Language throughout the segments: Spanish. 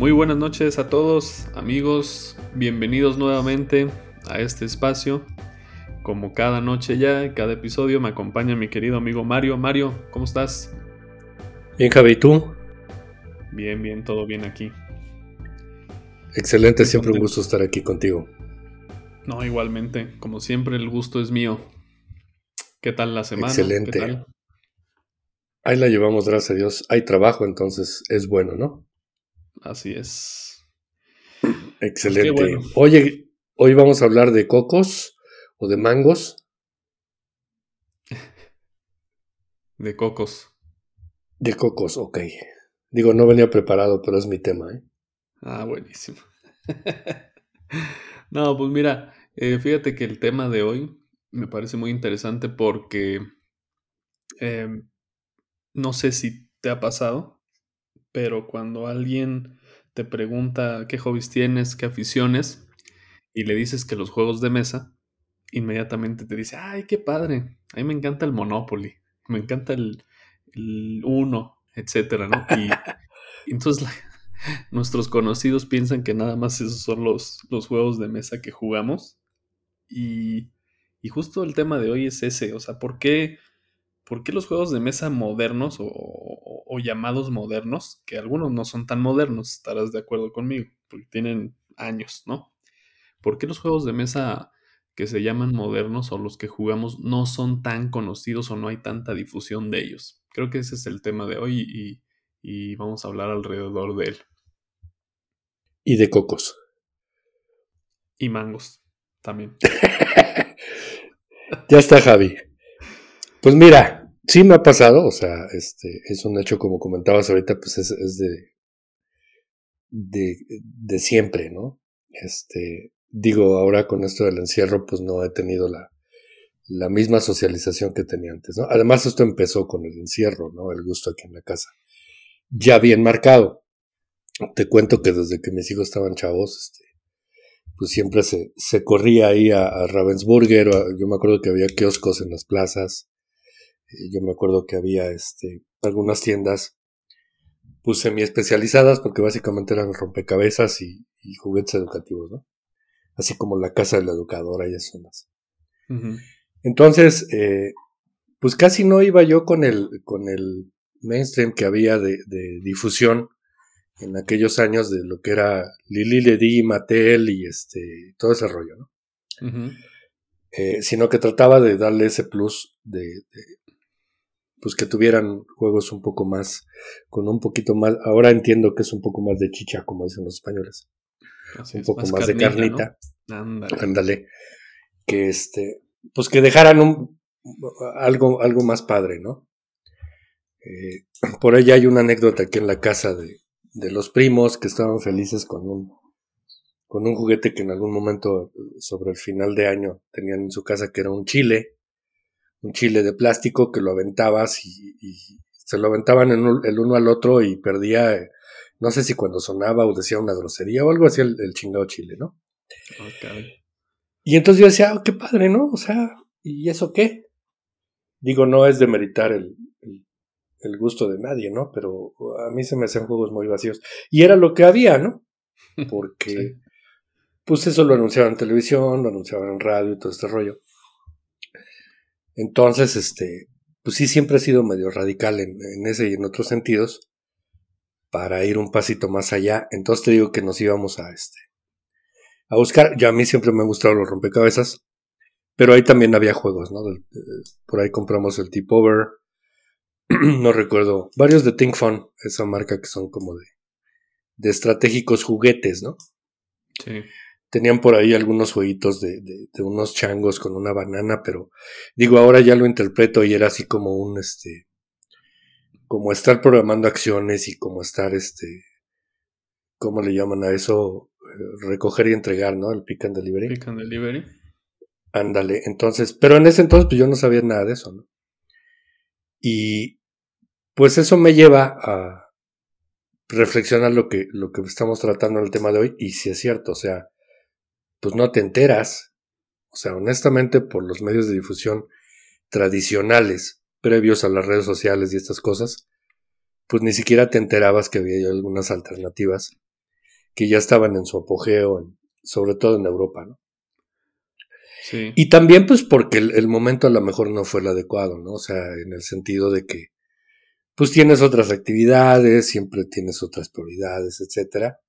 Muy buenas noches a todos, amigos. Bienvenidos nuevamente a este espacio. Como cada noche ya, cada episodio, me acompaña mi querido amigo Mario. Mario, ¿cómo estás? Bien, Javi, ¿y tú? Bien, bien, todo bien aquí. Excelente, siempre un gusto estar aquí contigo. No, igualmente, como siempre, el gusto es mío. ¿Qué tal la semana? Excelente. Ahí la llevamos, gracias a Dios. Hay trabajo, entonces es bueno, ¿no? Así es. Excelente. Oye, hoy vamos a hablar de cocos o de mangos. De cocos. De cocos, ok. Digo, no venía preparado, pero es mi tema, ¿eh? Ah, buenísimo. no, pues mira, eh, fíjate que el tema de hoy me parece muy interesante porque em, no sé si te ha pasado, pero cuando alguien te pregunta qué hobbies tienes, qué aficiones, y le dices que los juegos de mesa, inmediatamente te dice, ay, qué padre, a mí me encanta el Monopoly, me encanta el, Uno, etcétera, ¿no? Y, entonces nuestros conocidos piensan que nada más esos son los, los juegos de mesa que jugamos. Y, y justo el tema de hoy es ese, o sea, ¿por qué ¿por qué los juegos de mesa modernos o, llamados modernos, que algunos no son tan modernos, estarás de acuerdo conmigo, porque tienen años, ¿no? ¿Por qué los juegos de mesa que se llaman modernos o los que jugamos no son tan conocidos o no hay tanta difusión de ellos? Creo que ese es el tema de hoy y, y vamos a hablar alrededor de él. Y de cocos. Y mangos también. ya está, Javi. Pues mira, Sí me ha pasado, o sea, este, es un hecho como comentabas ahorita, pues es, de, de, siempre, ¿no? Este, digo, ahora con esto del encierro, pues no he tenido la, la misma socialización que tenía antes, ¿no? Además, esto empezó con el encierro, ¿no? El gusto aquí en la casa. Ya bien marcado. Te cuento que desde que mis hijos estaban chavos, este, pues siempre se, se corría ahí a, a Ravensburger, yo me acuerdo que había kioscos en las plazas, yo me acuerdo que había este, algunas tiendas pues semi especializadas porque básicamente eran rompecabezas y, juguetes educativos, ¿no? Así como la casa de la educadora y esas más. Entonces, eh, pues casi no iba yo con el, con el mainstream que había de, difusión en aquellos años de lo que era Lili Ledy, Mattel y este, todo ese rollo, ¿no? Eh, sino que trataba de darle ese plus de, pues que tuvieran juegos un poco más, con un poquito más, ahora entiendo que es un poco más de chicha, como dicen los españoles. un poco más, de carnita. Ándale. Que este, pues que dejaran un, algo, algo más padre, ¿no? Eh, por ella hay una anécdota aquí en la casa de, de los primos que estaban felices con un, con un juguete que en algún momento sobre el final de año tenían en su casa que era un chile un chile de plástico que lo aventabas y, se lo aventaban en el uno al otro y perdía, eh, no sé si cuando sonaba o decía una grosería o algo así el, chingado chile, ¿no? Y entonces yo decía, oh, qué padre, ¿no? O sea, ¿y eso qué? Digo, no es de meritar el, el, gusto de nadie, ¿no? Pero a mí se me hacían juegos muy vacíos. Y era lo que había, ¿no? Porque, pues eso lo anunciaban en televisión, lo anunciaban en radio y todo este rollo. Entonces, este, pues sí, siempre ha sido medio radical en, ese y en otros sentidos para ir un pasito más allá. Entonces te digo que nos íbamos a este a buscar. Ya a mí siempre me han gustado los rompecabezas, pero ahí también había juegos, ¿no? por ahí compramos el Tip Over. no recuerdo. Varios de Think Fun, esa marca que son como de, de estratégicos juguetes, ¿no? Sí. Tenían por ahí algunos jueguitos de, de, unos changos con una banana, pero digo, ahora ya lo interpreto y era así como un, este, como estar programando acciones y como estar, este, ¿cómo le llaman a eso? Eh, recoger y entregar, ¿no? El pick and delivery. Pick and delivery. Ándale, entonces, pero en ese entonces pues yo no sabía nada de eso, ¿no? Y pues eso me lleva a reflexionar lo que, lo que estamos tratando en el tema de hoy, y si es cierto, o sea, pues no te enteras. O sea, honestamente, por los medios de difusión tradicionales, previos a las redes sociales y estas cosas, pues ni siquiera te enterabas que había algunas alternativas que ya estaban en su apogeo, sobre todo en Europa, ¿no? Sí. Y también pues porque el, momento a lo mejor no fue el adecuado, ¿no? O sea, en el sentido de que pues tienes otras actividades, siempre tienes otras prioridades, etcétera.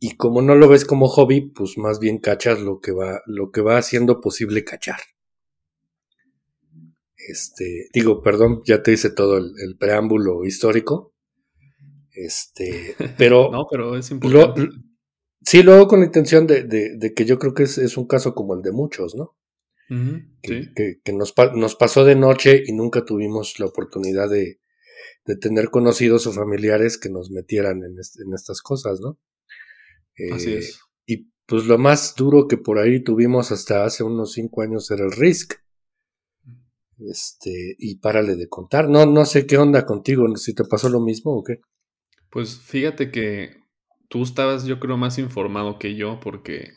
Y como no lo ves como hobby, pues más bien cachas lo que va, lo que va haciendo posible cachar. Este, digo, perdón, ya te hice todo el, preámbulo histórico. Este, pero. no, pero es importante. sí, luego con la intención de, que yo creo que es, un caso como el de muchos, ¿no? que, nos, nos, pasó de noche y nunca tuvimos la oportunidad de, tener conocidos o familiares que nos metieran en, en estas cosas, ¿no? Así eh, es. Y pues lo más duro que por ahí tuvimos hasta hace unos cinco años era el Risk. Este, y párale de contar. No, no sé qué onda contigo, si te pasó lo mismo o qué. Pues fíjate que tú estabas, yo creo, más informado que yo, porque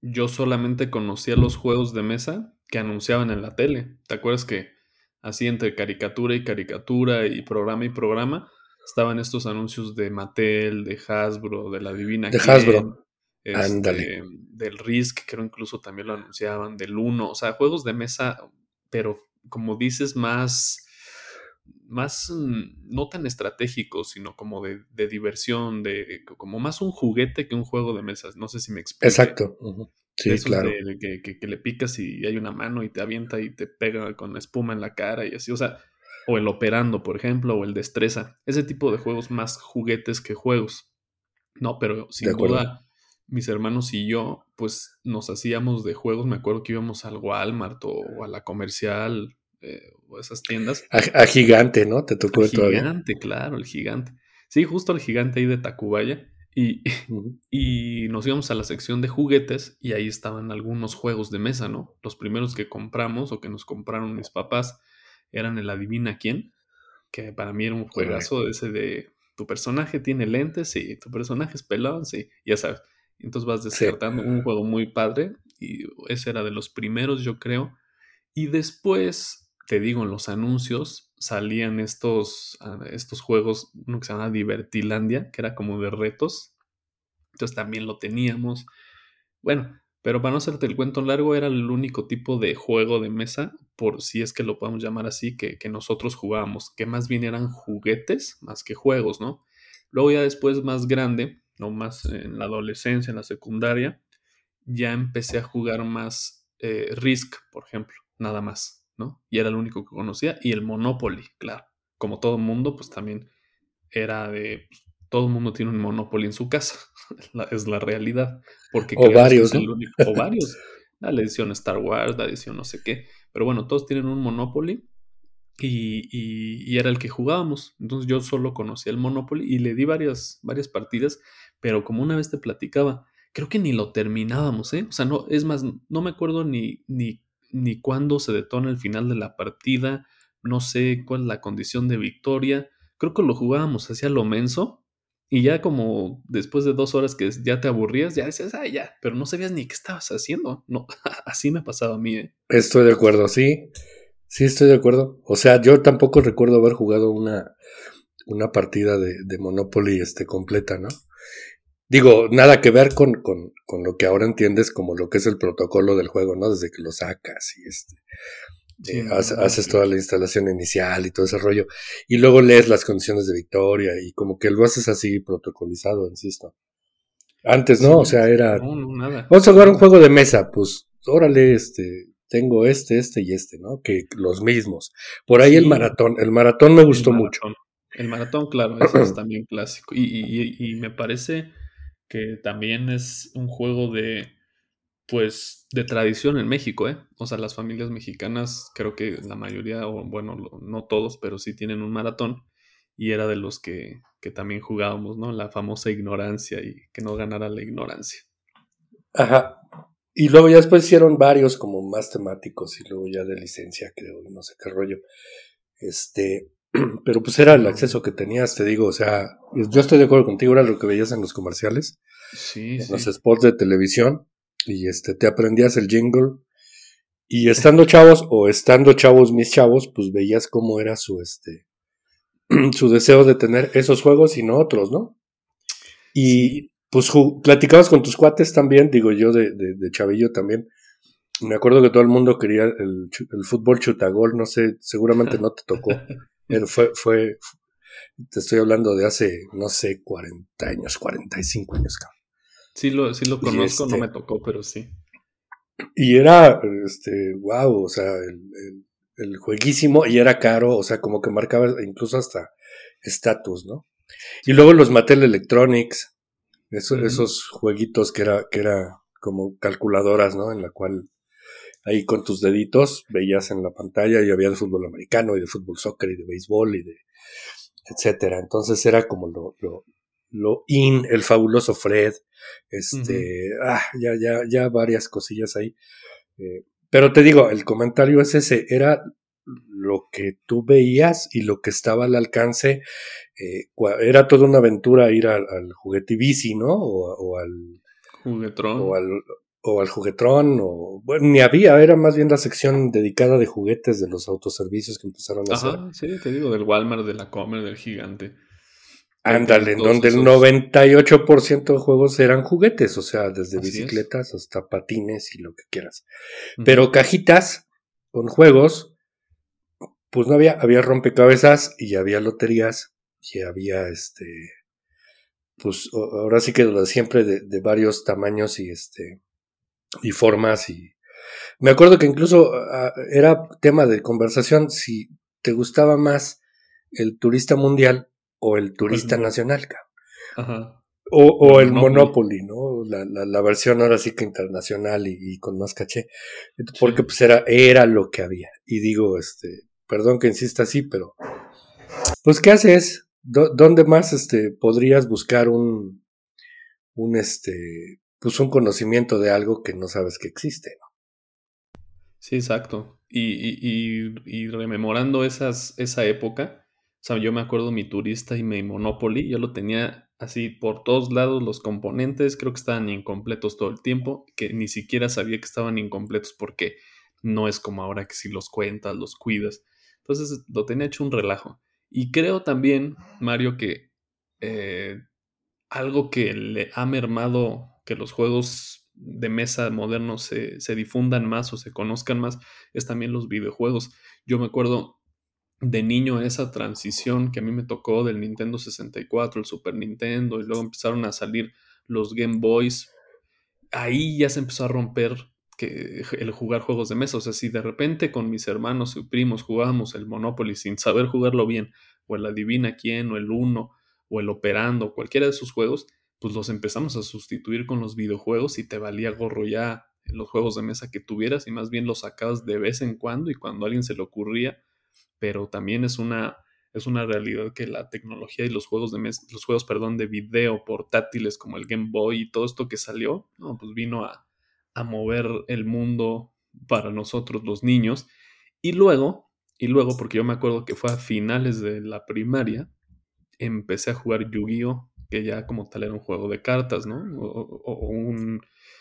yo solamente conocía los juegos de mesa que anunciaban en la tele. ¿Te acuerdas que así entre caricatura y caricatura y programa y programa estaban estos anuncios de Mattel, de Hasbro, de la Divina. De Hasbro. Este, del Risk, creo incluso también lo anunciaban, del Uno, o sea, juegos de mesa, pero como dices, más, más, mm, no tan estratégicos, sino como de, diversión, de, como más un juguete que un juego de mesas, no sé si me explico. Exacto. Sí, claro. que, que, le picas y hay una mano y te avienta y te pega con espuma en la cara y así, o sea, o el operando, por ejemplo, o el destreza. Ese tipo de juegos más juguetes que juegos. No, pero sin duda, mis hermanos y yo, pues nos hacíamos de juegos. Me acuerdo que íbamos al Walmart o, a la comercial eh, o esas tiendas. A, gigante, ¿no? Te tocó el Gigante, claro, el gigante. Sí, justo el gigante ahí de Tacubaya. Y, y, nos íbamos a la sección de juguetes y ahí estaban algunos juegos de mesa, ¿no? Los primeros que compramos o que nos compraron mis papás eran el adivina quién, que para mí era un juegazo ese de tu personaje tiene lentes, sí, tu personaje es pelón, sí, ya sabes. Entonces vas descartando un juego muy padre y ese era de los primeros, yo creo. Y después, te digo, en los anuncios salían estos, ah, estos juegos, uno que se llama Divertilandia, que era como de retos. Entonces también lo teníamos. Bueno, pero para no hacerte el cuento largo, era el único tipo de juego de mesa, por si es que lo podemos llamar así, que, nosotros jugábamos, que más bien eran juguetes más que juegos, ¿no? Luego ya después más grande, no más en la adolescencia, en la secundaria, ya empecé a jugar más eh, Risk, por ejemplo, nada más, ¿no? Y era el único que conocía, y el Monopoly, claro. Como todo mundo, pues también era de, pues, todo el mundo tiene un Monopoly en su casa, es la realidad. Porque o varios, o varios. La edición Star Wars, la edición no sé qué. Pero bueno, todos tienen un Monopoly y, y, era el que jugábamos. Entonces yo solo conocía el Monopoly y le di varias, varias partidas, pero como una vez te platicaba, creo que ni lo terminábamos, ¿eh? O sea, no, es más, no me acuerdo ni, ni, ni cuándo se detona el final de la partida, no sé cuál es la condición de victoria. Creo que lo jugábamos hacia lo menso y ya como después de dos horas que ya te aburrías, ya decías, ah, ya, pero no sabías ni qué estabas haciendo. No, así me ha pasado a mí. ¿eh? Estoy de acuerdo, sí. Sí, estoy de acuerdo. O sea, yo tampoco recuerdo haber jugado una, una partida de, Monopoly este, completa, ¿no? Digo, nada que ver con, con, con, lo que ahora entiendes como lo que es el protocolo del juego, ¿no? Desde que lo sacas y este. Eh, haces toda la instalación inicial y todo ese rollo. Y luego lees las condiciones de victoria y como que lo haces así protocolizado, insisto. Antes no, o sea, era... Vamos a jugar un juego de mesa, pues órale, este, tengo este, este y este, ¿no? Que los mismos. Por ahí el maratón, el maratón me gustó mucho. El maratón, claro, ese es también clásico. y, y me parece que también es un juego de pues de tradición en México, ¿eh? O sea, las familias mexicanas, creo que la mayoría, o bueno, no todos, pero sí tienen un maratón y era de los que, que también jugábamos, ¿no? La famosa ignorancia y que no ganara la ignorancia. Ajá. Y luego ya después hicieron varios como más temáticos y luego ya de licencia, creo, no sé qué rollo. Este, pero pues era el acceso que tenías, te digo, o sea, yo estoy de acuerdo contigo, era lo que veías en los comerciales, sí, en los spots de televisión, y este, te aprendías el jingle. Y estando chavos, o estando chavos mis chavos, pues veías cómo era su, este, su deseo de tener esos juegos y no otros, ¿no? Y, pues platicabas con tus cuates también, digo yo de, de, Chavillo también. Me acuerdo que todo el mundo quería el, el fútbol chutagol, no sé, seguramente no te tocó. fue, fue, te estoy hablando de hace, no sé, 40 años, 45 años, cabrón. Sí lo, sí lo conozco, no este me tocó, pero sí. Y era, este, wow, o sea, el, el, jueguísimo y era caro, o sea, como que marcaba incluso hasta estatus, ¿no? Y luego los Mattel Electronics, esos jueguitos que era, que era como calculadoras, ¿no? En la cual ahí con tus deditos veías en la pantalla y había de fútbol americano y de fútbol soccer y de béisbol y de etcétera. Entonces era como lo, lo, lo in, el fabuloso Fred, este, ah, ya, ya, ya varias cosillas ahí. Eh, pero te digo, el comentario es ese, era lo que tú veías y lo que estaba al alcance, eh, era toda una aventura ir al, al juguetivici, ¿no? O, al juguetrón. O al, o al juguetrón, o bueno, ni había, era más bien la sección dedicada de juguetes de los autoservicios que empezaron a Ajá, Sí, te digo, del Walmart, de la Comer, del gigante. Ándale, en donde el 98% de juegos eran juguetes, o sea, desde bicicletas hasta patines y lo que quieras. Pero cajitas con juegos pues no había, había rompecabezas y había loterías y había este, pues ahora sí que siempre de, varios tamaños y este, y formas y me acuerdo que incluso era tema de conversación si te gustaba más el turista mundial o el turista nacional, Ajá. O, o el, Monopoly. ¿no? La, la, versión ahora sí que internacional y, y con más caché. Porque pues era, era lo que había. Y digo, este, Perdón que insista así, pero. Pues, ¿qué haces? ¿Dónde más este, podrías buscar un. un este. Pues un conocimiento de algo que no sabes que existe, ¿no? Sí, exacto. Y, y, rememorando esas, esa época, sea, yo me acuerdo mi turista y mi Monopoly, yo lo tenía así por todos lados, los componentes creo que estaban incompletos todo el tiempo, que ni siquiera sabía que estaban incompletos porque no es como ahora que si los cuentas, los cuidas. Entonces lo tenía hecho un relajo. Y creo también, Mario, que eh, algo que le ha mermado que los juegos de mesa modernos se, se, difundan más o se conozcan más es también los videojuegos. Yo me acuerdo de niño esa transición que a mí me tocó del Nintendo 64, el Super Nintendo, y luego empezaron a salir los Game Boys. Ahí ya se empezó a romper el jugar juegos de mesa. O sea, si de repente con mis hermanos y primos jugábamos el Monopoly sin saber jugarlo bien, o el Adivina quién, o el Uno, o el Operando, cualquiera de esos juegos, pues los empezamos a sustituir con los videojuegos y te valía gorro ya los juegos de mesa que tuvieras y más bien los sacabas de vez en cuando y cuando a alguien se le ocurría, pero también es una es una realidad que la tecnología y los juegos de los juegos, perdón, de video portátiles como el Game Boy y todo esto que salió, no, pues vino a, a mover el mundo para nosotros los niños. Y luego, y luego, porque yo me acuerdo que fue a finales de la primaria, empecé a jugar Yu-Gi-Oh! que ya como tal era un juego de cartas, ¿no? O, un...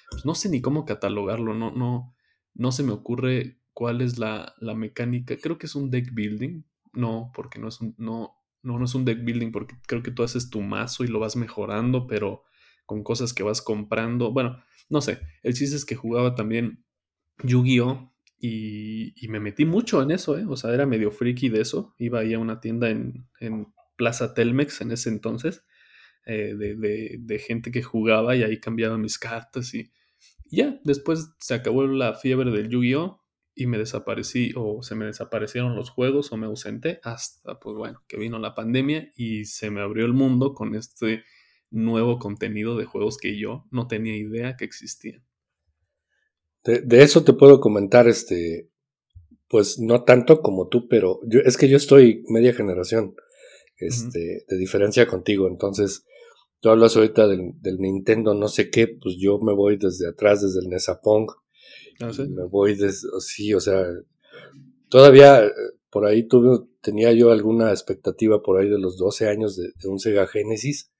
Pues no sé ni cómo catalogarlo, no, no, no se me ocurre cuál es la, la, mecánica. Creo que es un deck building. No, porque no es un, no, no, no es un deck building, porque creo que tú haces tu mazo y lo vas mejorando, pero con cosas que vas comprando. Bueno, no sé, el chiste es que jugaba también Yu-Gi-Oh! Y, me metí mucho en eso, ¿eh? O sea, era medio friki de eso. Iba ahí a una tienda en, Plaza Telmex en ese entonces, eh, de, gente que jugaba y ahí cambiaba mis cartas y, ya, después se acabó la fiebre del Yu-Gi-Oh! Y me desaparecí o se me desaparecieron los juegos o me ausenté hasta, pues bueno, que vino la pandemia y se me abrió el mundo con este nuevo contenido de juegos que yo no tenía idea que existían. De, eso te puedo comentar, este, pues no tanto como tú, pero yo, es que yo estoy media generación, este, de diferencia contigo, entonces tú hablas ahorita del, Nintendo no sé qué, pues yo me voy desde atrás, desde el Nesapong, ¿Ah, me voy desde, sí, o sea, todavía eh, por ahí tuve, tenía yo alguna expectativa por ahí de los 12 años de, de un Sega Genesis,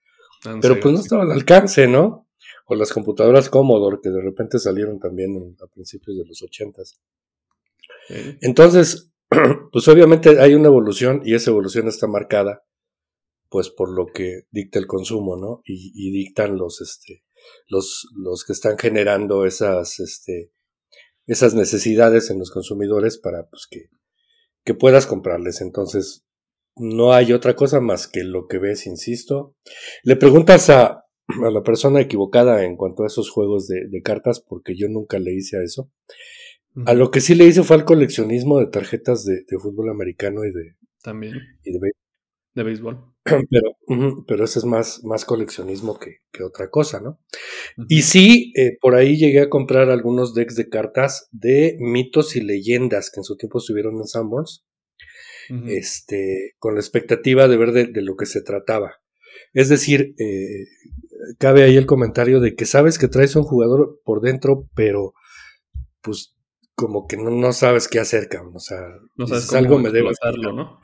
pero pues no estaba al alcance, ¿no? O las computadoras Commodore que de repente salieron también a principios de los ochentas. Entonces, pues obviamente hay una evolución y esa evolución está marcada pues por lo que dicta el consumo, ¿no? Y, dictan los, este, los, los que están generando esas, este, esas necesidades en los consumidores para pues que, que puedas comprarles. Entonces, no hay otra cosa más que lo que ves, insisto. Le preguntas a, a la persona equivocada en cuanto a esos juegos de, cartas, porque yo nunca le hice a eso. A lo que sí le hice fue al coleccionismo de tarjetas de, fútbol americano y de. También. Y de, de béisbol. Pero, pero ese es más, más coleccionismo que, otra cosa, ¿no? Y sí, eh, por ahí llegué a comprar algunos decks de cartas de mitos y leyendas que en su tiempo estuvieron en Sanborns. Este, con la expectativa de ver de, lo que se trataba. Es decir, eh, cabe ahí el comentario de que sabes que traes un jugador por dentro, pero pues como que no, sabes qué hacer, cabrón. O sea, no sabes algo me debe ¿no?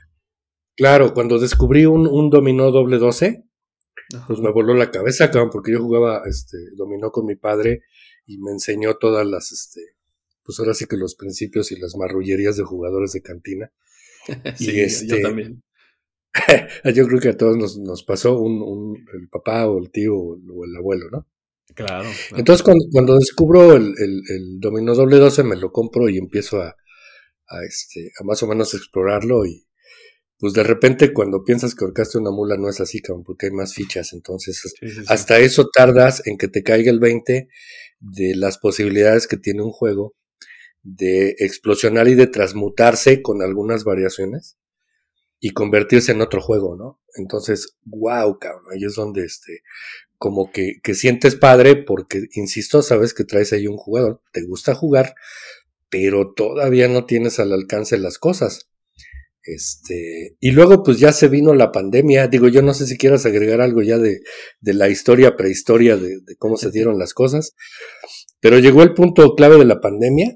Claro, cuando descubrí un, un dominó doble 12, pues me voló la cabeza, cabrón, porque yo jugaba este dominó con mi padre y me enseñó todas las, este, pues ahora sí que los principios y las marrullerías de jugadores de cantina. sí, y este, yo también. yo creo que a todos nos, nos pasó un, un, el papá o el tío o el abuelo, ¿no? Claro. Entonces cuando, cuando descubro el, el, el, dominó doble 12 me lo compro y empiezo a, a, este, a más o menos explorarlo y pues de repente cuando piensas que orcaste una mula no es así, cabrón, porque hay más fichas. Entonces, hasta eso tardas en que te caiga el 20 de las posibilidades que tiene un juego de explosionar y de transmutarse con algunas variaciones y convertirse en otro juego, ¿no? Entonces, wow, cabrón, ahí es donde este, como que, que sientes padre porque, insisto, sabes que traes ahí un jugador, te gusta jugar, pero todavía no tienes al alcance las cosas. Este, y luego pues ya se vino la pandemia. Digo, yo no sé si quieras agregar algo ya de, de la historia, prehistoria de, de, cómo se dieron las cosas. Pero llegó el punto clave de la pandemia.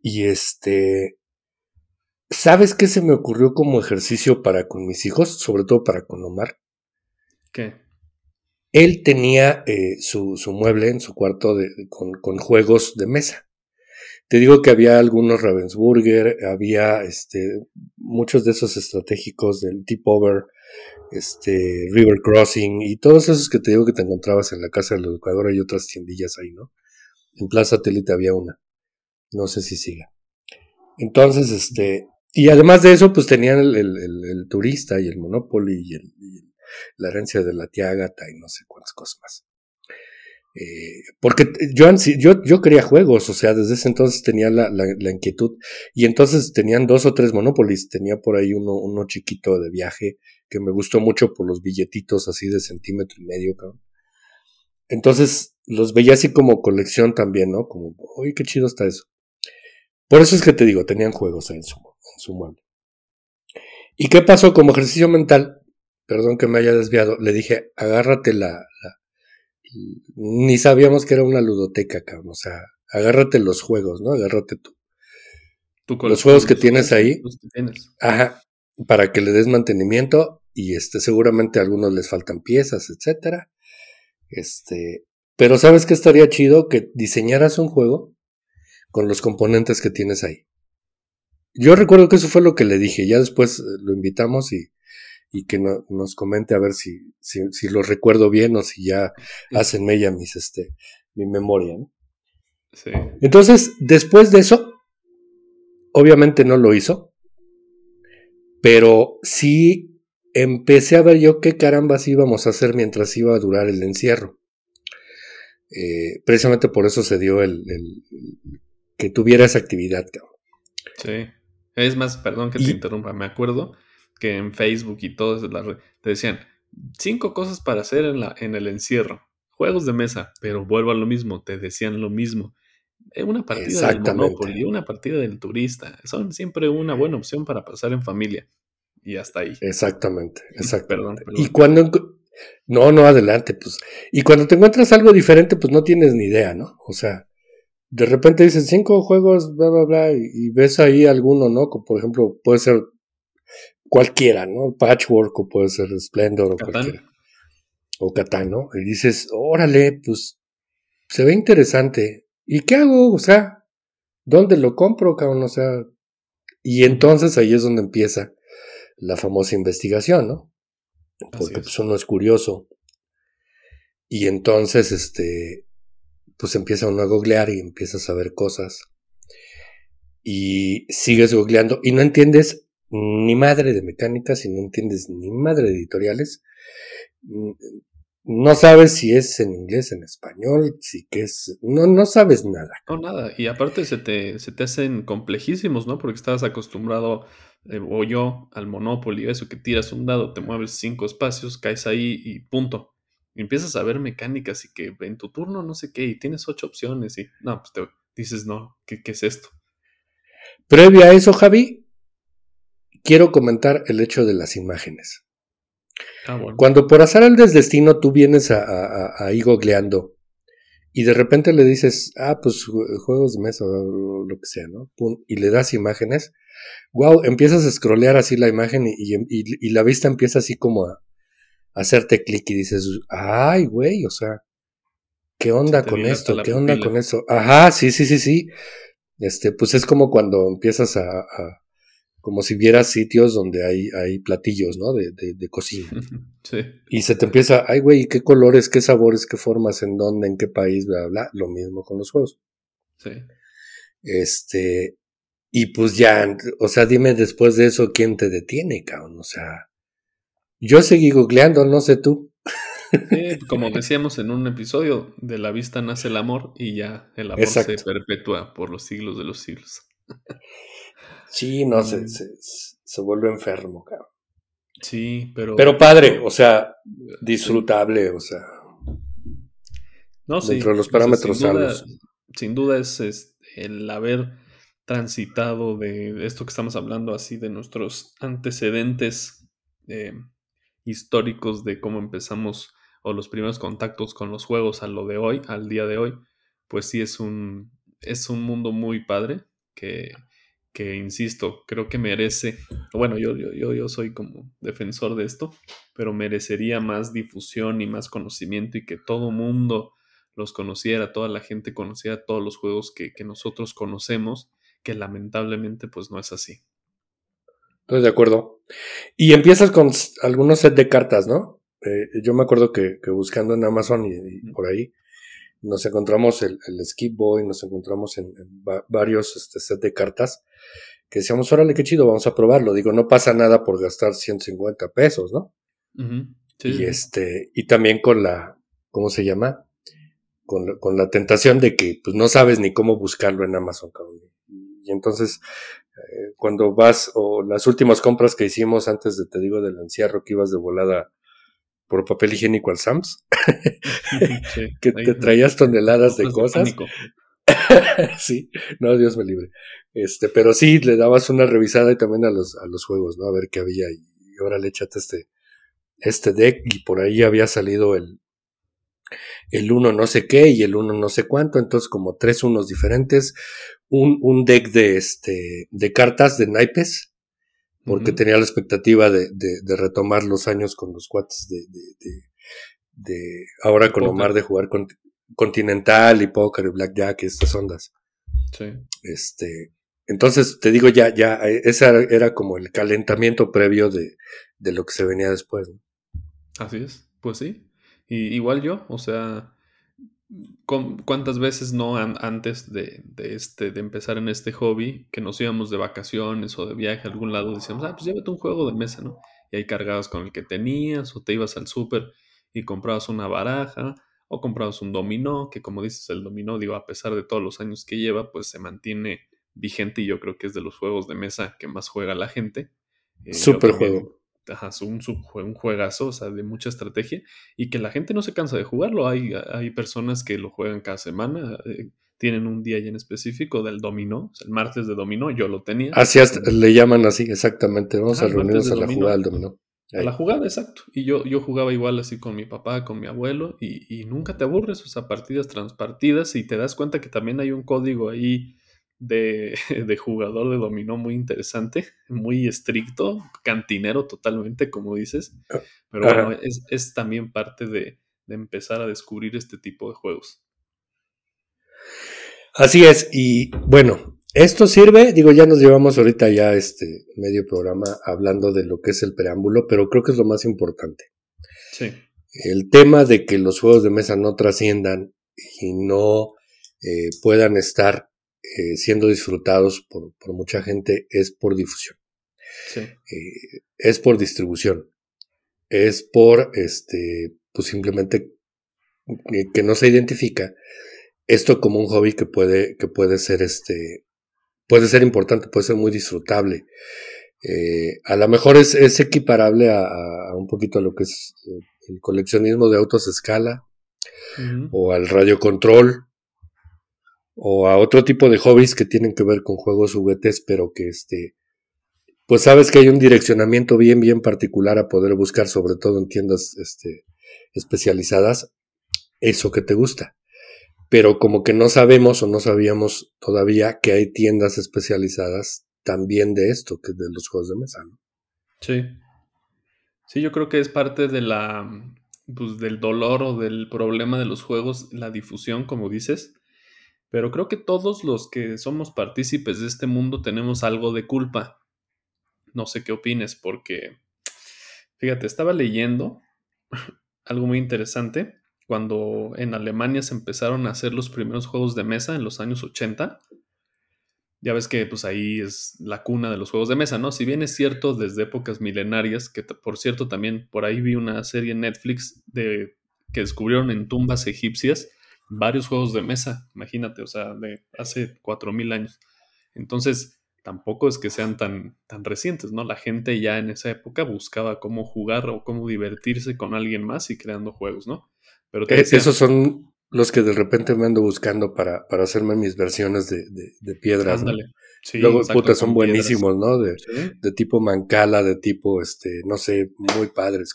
Y este, ¿sabes qué se me ocurrió como ejercicio para con mis hijos? Sobre todo para con Omar. ¿Qué? Él tenía eh, su, su, mueble en su cuarto de, con, con juegos de mesa. Te digo que había algunos Ravensburger, había este, muchos de esos estratégicos del Deep Over, este, River Crossing y todos esos que te digo que te encontrabas en la casa del educador. Hay otras tiendillas ahí, ¿no? En Plaza Satélite había una. No sé si siga. Entonces, este, y además de eso, pues tenían el, turista y el Monopoly y, y, la herencia de la tía Agatha y no sé cuántas cosas más. Eh, porque yo, yo, yo quería juegos, o sea, desde ese entonces tenía la, la, inquietud. Y entonces tenían dos o tres Monopolis. Tenía por ahí uno, uno chiquito de viaje que me gustó mucho por los billetitos así de centímetro y medio, cabrón. Entonces los veía así como colección también, ¿no? Como, uy, qué chido está eso. Por eso es que te digo, tenían juegos en su, en su mueble. ¿Y qué pasó como ejercicio mental? Perdón que me haya desviado. Le dije, agárrate la, ni sabíamos que era una ludoteca, cabrón. O sea, agárrate los juegos, ¿no? Agárrate tú. los juegos que tienes ahí. Ajá. Para que le des mantenimiento. Y este, seguramente a algunos les faltan piezas, etcétera. Este. Pero ¿sabes qué estaría chido? Que diseñaras un juego con los componentes que tienes ahí. Yo recuerdo que eso fue lo que le dije. Ya después eh, lo invitamos y y que nos comente a ver si, si, lo recuerdo bien o si ya hacen mella mis, este, mi memoria. Sí. Entonces, después de eso, obviamente no lo hizo, pero sí empecé a ver yo qué carambas íbamos a hacer mientras iba a durar el encierro. Eh, precisamente por eso se dio el, que tuviera esa actividad. Sí. Es más, perdón que te interrumpa, me acuerdo que en Facebook y todo eso, te decían cinco cosas para hacer en, la, en el encierro. Juegos de mesa, pero vuelvo a lo mismo, te decían lo mismo. Eh, una partida del Monopoly, una partida del turista, son siempre una buena opción para pasar en familia. Y hasta ahí. Exactamente, exactamente. Y cuando... No, no, adelante, pues. Y cuando te encuentras algo diferente, pues no tienes ni idea, ¿no? O sea, de repente dices cinco juegos, bla, bla, bla, y, y ves ahí alguno, ¿no? Como por ejemplo, puede ser cualquiera, ¿no? Patchwork o puede ser Splendor o cualquiera. O Catán, ¿no? Y dices, órale, pues se ve interesante. ¿Y qué hago? O sea, ¿dónde lo compro, cabrón? O sea, y entonces ahí es donde empieza la famosa investigación, ¿no? porque pues uno es curioso. Y entonces, este, pues empieza uno a googlear y empiezas a ver cosas. Y sigues googleando y no entiendes ni madre de mecánicas y no entiendes ni madre de editoriales. Mm, no sabes si es en inglés, en español, si que es. No, no sabes nada. No, nada. Y aparte se te, se te hacen complejísimos, ¿no? Porque estabas acostumbrado, eh, o yo, al Monopoly, eso que tiras un dado, te mueves cinco espacios, caes ahí y punto. Y empiezas a ver mecánicas y que en tu turno no sé qué, y tienes ocho opciones y. No, pues te dices, no, ¿qué, qué es esto? Previo a eso, Javi, quiero comentar el hecho de las imágenes. Ah, Cuando por azar el destino tú vienes a, a, a, ir googleando y de repente le dices, ah, pues juegos de mesa o lo que sea, ¿no? y le das imágenes, wow, empiezas a scrollear así la imagen y, y, y la vista empieza así como a, hacerte clic y dices, ay, güey, o sea, ¿qué onda con esto? ¿Qué onda con eso? Ajá, sí, sí, sí, sí. Este, pues es como cuando empiezas a, como si vieras sitios donde hay, hay platillos, ¿no? De, de, cocina. Sí. Y se te empieza, ay, güey, ¿qué colores, qué sabores, qué formas, en dónde, en qué país, bla, bla, Lo mismo con los juegos. Sí. Este, y pues ya, o sea, dime después de eso, ¿quién te detiene, cabrón? O sea, yo seguí googleando, no sé tú. Sí, como decíamos en un episodio, de la vista nace el amor y ya el amor se perpetúa por los siglos de los siglos. Sí, no, se, mm. se, se vuelve enfermo, cabrón. Sí, pero. Pero padre, o sea, disfrutable, o sea. No, sí. Dentro de los parámetros sin duda, sin duda es, el haber transitado de esto que estamos hablando, así de nuestros antecedentes eh, históricos de cómo empezamos o los primeros contactos con los juegos a lo de hoy, al día de hoy, pues sí es un, es un mundo muy padre que, que insisto, creo que merece, bueno, yo, yo, yo soy como defensor de esto, pero merecería más difusión y más conocimiento y que todo mundo los conociera, toda la gente conociera todos los juegos que, nosotros conocemos, que lamentablemente pues no es así. Estoy de acuerdo. Y empiezas con algunos set de cartas, ¿no? Eh, yo me acuerdo que, buscando en Amazon y, por ahí, nos encontramos el, el Skip Boy, nos encontramos en, varios este, set de cartas que decíamos, órale, qué chido, vamos a probarlo. Digo, no pasa nada por gastar 150 pesos, ¿no? y este, y también con la, ¿cómo se llama? Con la, con la tentación de que pues no sabes ni cómo buscarlo en Amazon, cabrón. Y entonces, eh, cuando vas, o las últimas compras que hicimos antes de, te digo, del encierro, que ibas de volada por papel higiénico al Sams, que te traías toneladas de cosas. sí, no, Dios me libre. Este, pero sí, le dabas una revisada y también a los, a los juegos, ¿no? A ver qué había. Y ahora le echaste este, este deck y por ahí había salido el, el uno no sé qué y el uno no sé cuánto, entonces como tres unos diferentes, un, un deck de este, de cartas de naipes, porque tenía la expectativa de, de, retomar los años con los cuates de, de, de ahora con Omar de jugar con, Continental y Póker y Blackjack y estas ondas. Sí. Este, entonces, te digo, ya, ya, eh, ese era como el calentamiento previo de, de lo que se venía después. Así es, pues sí. Y igual yo, o sea, ¿cuántas veces no antes de, de, este, de empezar en este hobby, que nos íbamos de vacaciones o de viaje a algún lado, decíamos, ah, pues llévate un juego de mesa, ¿no? Y ahí cargabas con el que tenías, o te ibas al súper y comprabas una baraja, o comprabas un dominó, que como dices, el dominó, digo, a pesar de todos los años que lleva, pues se mantiene vigente y yo creo que es de los juegos de mesa que más juega la gente. Eh, Súper juego. Ajá, un, un juegazo, o sea, de mucha estrategia y que la gente no se cansa de jugarlo. Hay, hay personas que lo juegan cada semana, eh, tienen un día ya en específico del dominó, el martes de dominó, yo lo tenía. Así le llaman así, exactamente. Vamos a reunirnos a la jugada del dominó. A la jugada, exacto. Y yo, yo jugaba igual así con mi papá, con mi abuelo, y, y, nunca te aburres, o sea, partidas transpartidas, y te das cuenta que también hay un código ahí de, de jugador de dominó muy interesante, muy estricto, cantinero totalmente, como dices. Ah, Pero bueno, es, es, también parte de, de empezar a descubrir este tipo de juegos. Así es, y bueno, esto sirve, digo, ya nos llevamos ahorita ya este medio programa hablando de lo que es el preámbulo, pero creo que es lo más importante. Sí. El tema de que los juegos de mesa no trasciendan y no eh, puedan estar eh, siendo disfrutados por, mucha gente es por difusión. Sí. Eh, es por distribución. Es por, este, pues simplemente que no se identifica esto como un hobby que puede, que puede ser este, puede ser importante, puede ser muy disfrutable. Eh, a lo mejor es, es equiparable a, un poquito a lo que es el coleccionismo de autos a escala, o al radio control, o a otro tipo de hobbies que tienen que ver con juegos juguetes, pero que este, pues sabes que hay un direccionamiento bien, bien particular a poder buscar, sobre todo en tiendas este, especializadas, eso que te gusta pero como que no sabemos o no sabíamos todavía que hay tiendas especializadas también de esto, que de los juegos de mesa. Sí. Sí, yo creo que es parte de la pues, del dolor o del problema de los juegos, la difusión, como dices. Pero creo que todos los que somos partícipes de este mundo tenemos algo de culpa. No sé qué opines, porque fíjate, estaba leyendo algo muy interesante cuando en Alemania se empezaron a hacer los primeros juegos de mesa en los años 80. Ya ves que pues ahí es la cuna de los juegos de mesa, ¿no? Si bien es cierto desde épocas milenarias, que por cierto también por ahí vi una serie en Netflix de que descubrieron en tumbas egipcias varios juegos de mesa, imagínate, o sea, de hace 4000 años. Entonces, tampoco es que sean tan, tan recientes, ¿no? La gente ya en esa época buscaba cómo jugar o cómo divertirse con alguien más y creando juegos, ¿no? Pero eh, esos son los que de repente me ando buscando para, para hacerme mis versiones de, de, piedras. Luego, puta, son buenísimos, ¿no? De, de, tipo Mancala, de tipo, este, no sé, muy padres.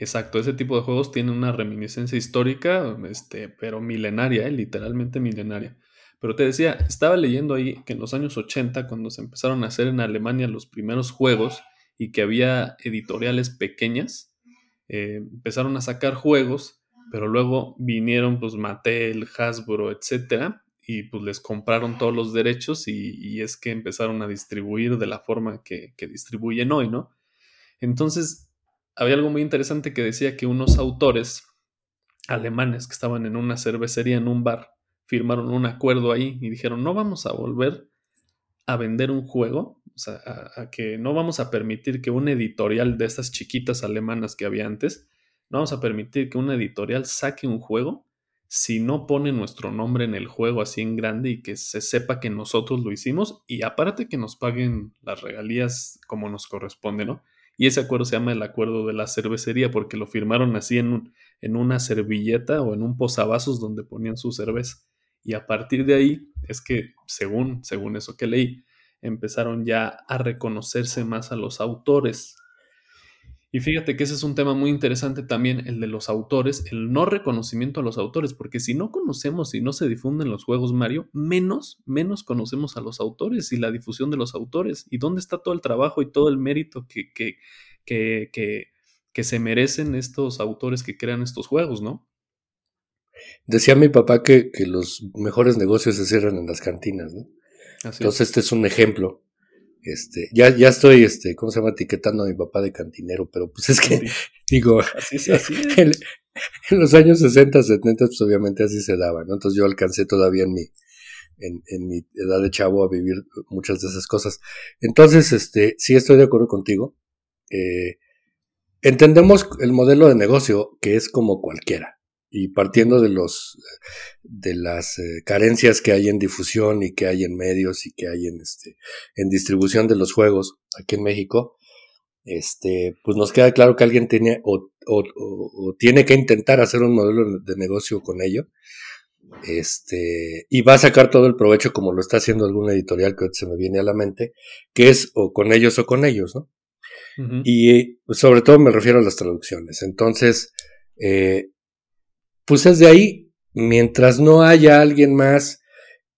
Exacto, ese tipo de juegos tiene una reminiscencia histórica, este, pero milenaria, ¿eh? literalmente milenaria. Pero te decía, estaba leyendo ahí que en los años 80, cuando se empezaron a hacer en Alemania los primeros juegos y que había editoriales pequeñas, eh, empezaron a sacar juegos pero luego vinieron pues Mattel, Hasbro, etcétera, y pues les compraron todos los derechos y, es que empezaron a distribuir de la forma que, que, distribuyen hoy, ¿no? Entonces, había algo muy interesante que decía que unos autores alemanes que estaban en una cervecería, en un bar, firmaron un acuerdo ahí y dijeron, no vamos a volver a vender un juego, o sea, a que no vamos a permitir que un editorial de estas chiquitas alemanas que había antes, no vamos a permitir que una editorial saque un juego si no pone nuestro nombre en el juego así en grande y que se sepa que nosotros lo hicimos y aparte que nos paguen las regalías como nos corresponde, ¿no? Y ese acuerdo se llama el acuerdo de la cervecería porque lo firmaron así en, en una servilleta o en un posavasos donde ponían su cerveza. Y a partir de ahí es que, según, según eso que leí, empezaron ya a reconocerse más a los autores y fíjate que ese es un tema muy interesante también, el de los autores, el no reconocimiento a los autores, porque si no conocemos y no se difunden los juegos Mario, menos, menos conocemos a los autores y la difusión de los autores. ¿Y dónde está todo el trabajo y todo el mérito que, que, que, que, que se merecen estos autores que crean estos juegos, no? Decía mi papá que, que los mejores negocios se cierran en las cantinas, ¿no? Entonces este es un ejemplo este, ya, ya estoy, este, ¿cómo se llama? Etiquetando a mi papá de cantinero, pero pues es que, digo, En, los años 60, 70, pues obviamente así se daba, ¿no? Entonces yo alcancé todavía en mi, en, en, mi edad de chavo a vivir muchas de esas cosas. Entonces, este, sí estoy de acuerdo contigo. Eh, entendemos el modelo de negocio que es como cualquiera y partiendo de los de las eh, carencias que hay en difusión y que hay en medios y que hay en este en distribución de los juegos aquí en México este pues nos queda claro que alguien tiene o, o, tiene que intentar hacer un modelo de negocio con ello este y va a sacar todo el provecho como lo está haciendo algún editorial que se me viene a la mente que es o con ellos o con ellos no y sobre todo me refiero a las traducciones. Entonces eh, pues es de ahí, mientras no haya alguien más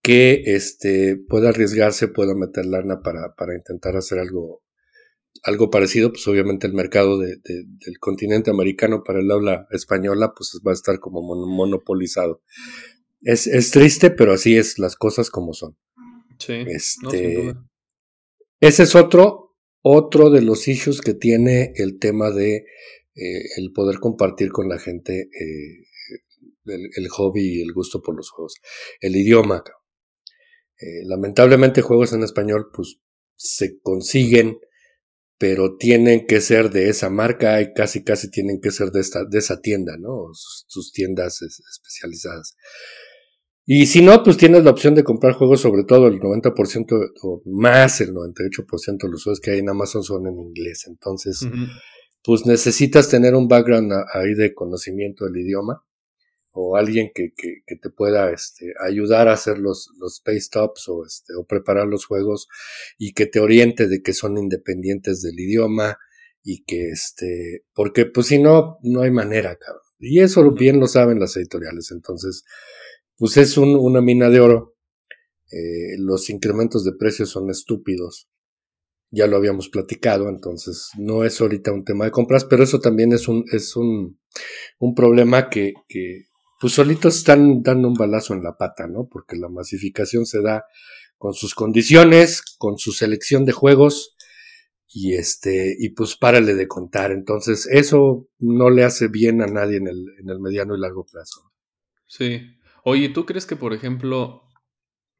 que este, pueda arriesgarse, pueda meter lana para, para intentar hacer algo, algo parecido, pues obviamente el mercado de, del continente americano para el habla española, pues va a estar como monopolizado. Es, es triste, pero así es las cosas como son. Sí, este, Ese es otro, otro de los issues que tiene el tema de eh, el poder compartir con la gente eh, el, hobby y el gusto por los juegos. El idioma. Eh, lamentablemente juegos en español pues se consiguen, pero tienen que ser de esa marca y casi casi tienen que ser de, esta, de esa tienda, ¿no? sus tiendas especializadas. Y si no, pues tienes la opción de comprar juegos, sobre todo el 90% o más el 98% de los juegos que hay en Amazon son en inglés. Entonces, pues necesitas tener un background ahí de conocimiento del idioma o alguien que, que, te pueda este, ayudar a hacer los, los space stops o, este, o preparar los juegos y que te oriente de que son independientes del idioma y que este, porque pues si no, no hay manera, cabrón. Y eso bien lo saben las editoriales. Entonces, pues es una mina de oro. Eh, los incrementos de precios son estúpidos. Ya lo habíamos platicado, entonces no es ahorita un tema de compras, pero eso también es un, es un, un problema que, que, pues solitos están dando un balazo en la pata, ¿no? Porque la masificación se da con sus condiciones, con su selección de juegos, y este, y pues párale de contar. Entonces, eso no le hace bien a nadie en el, en el mediano y largo plazo. Sí, Oye, ¿tú crees que, por ejemplo,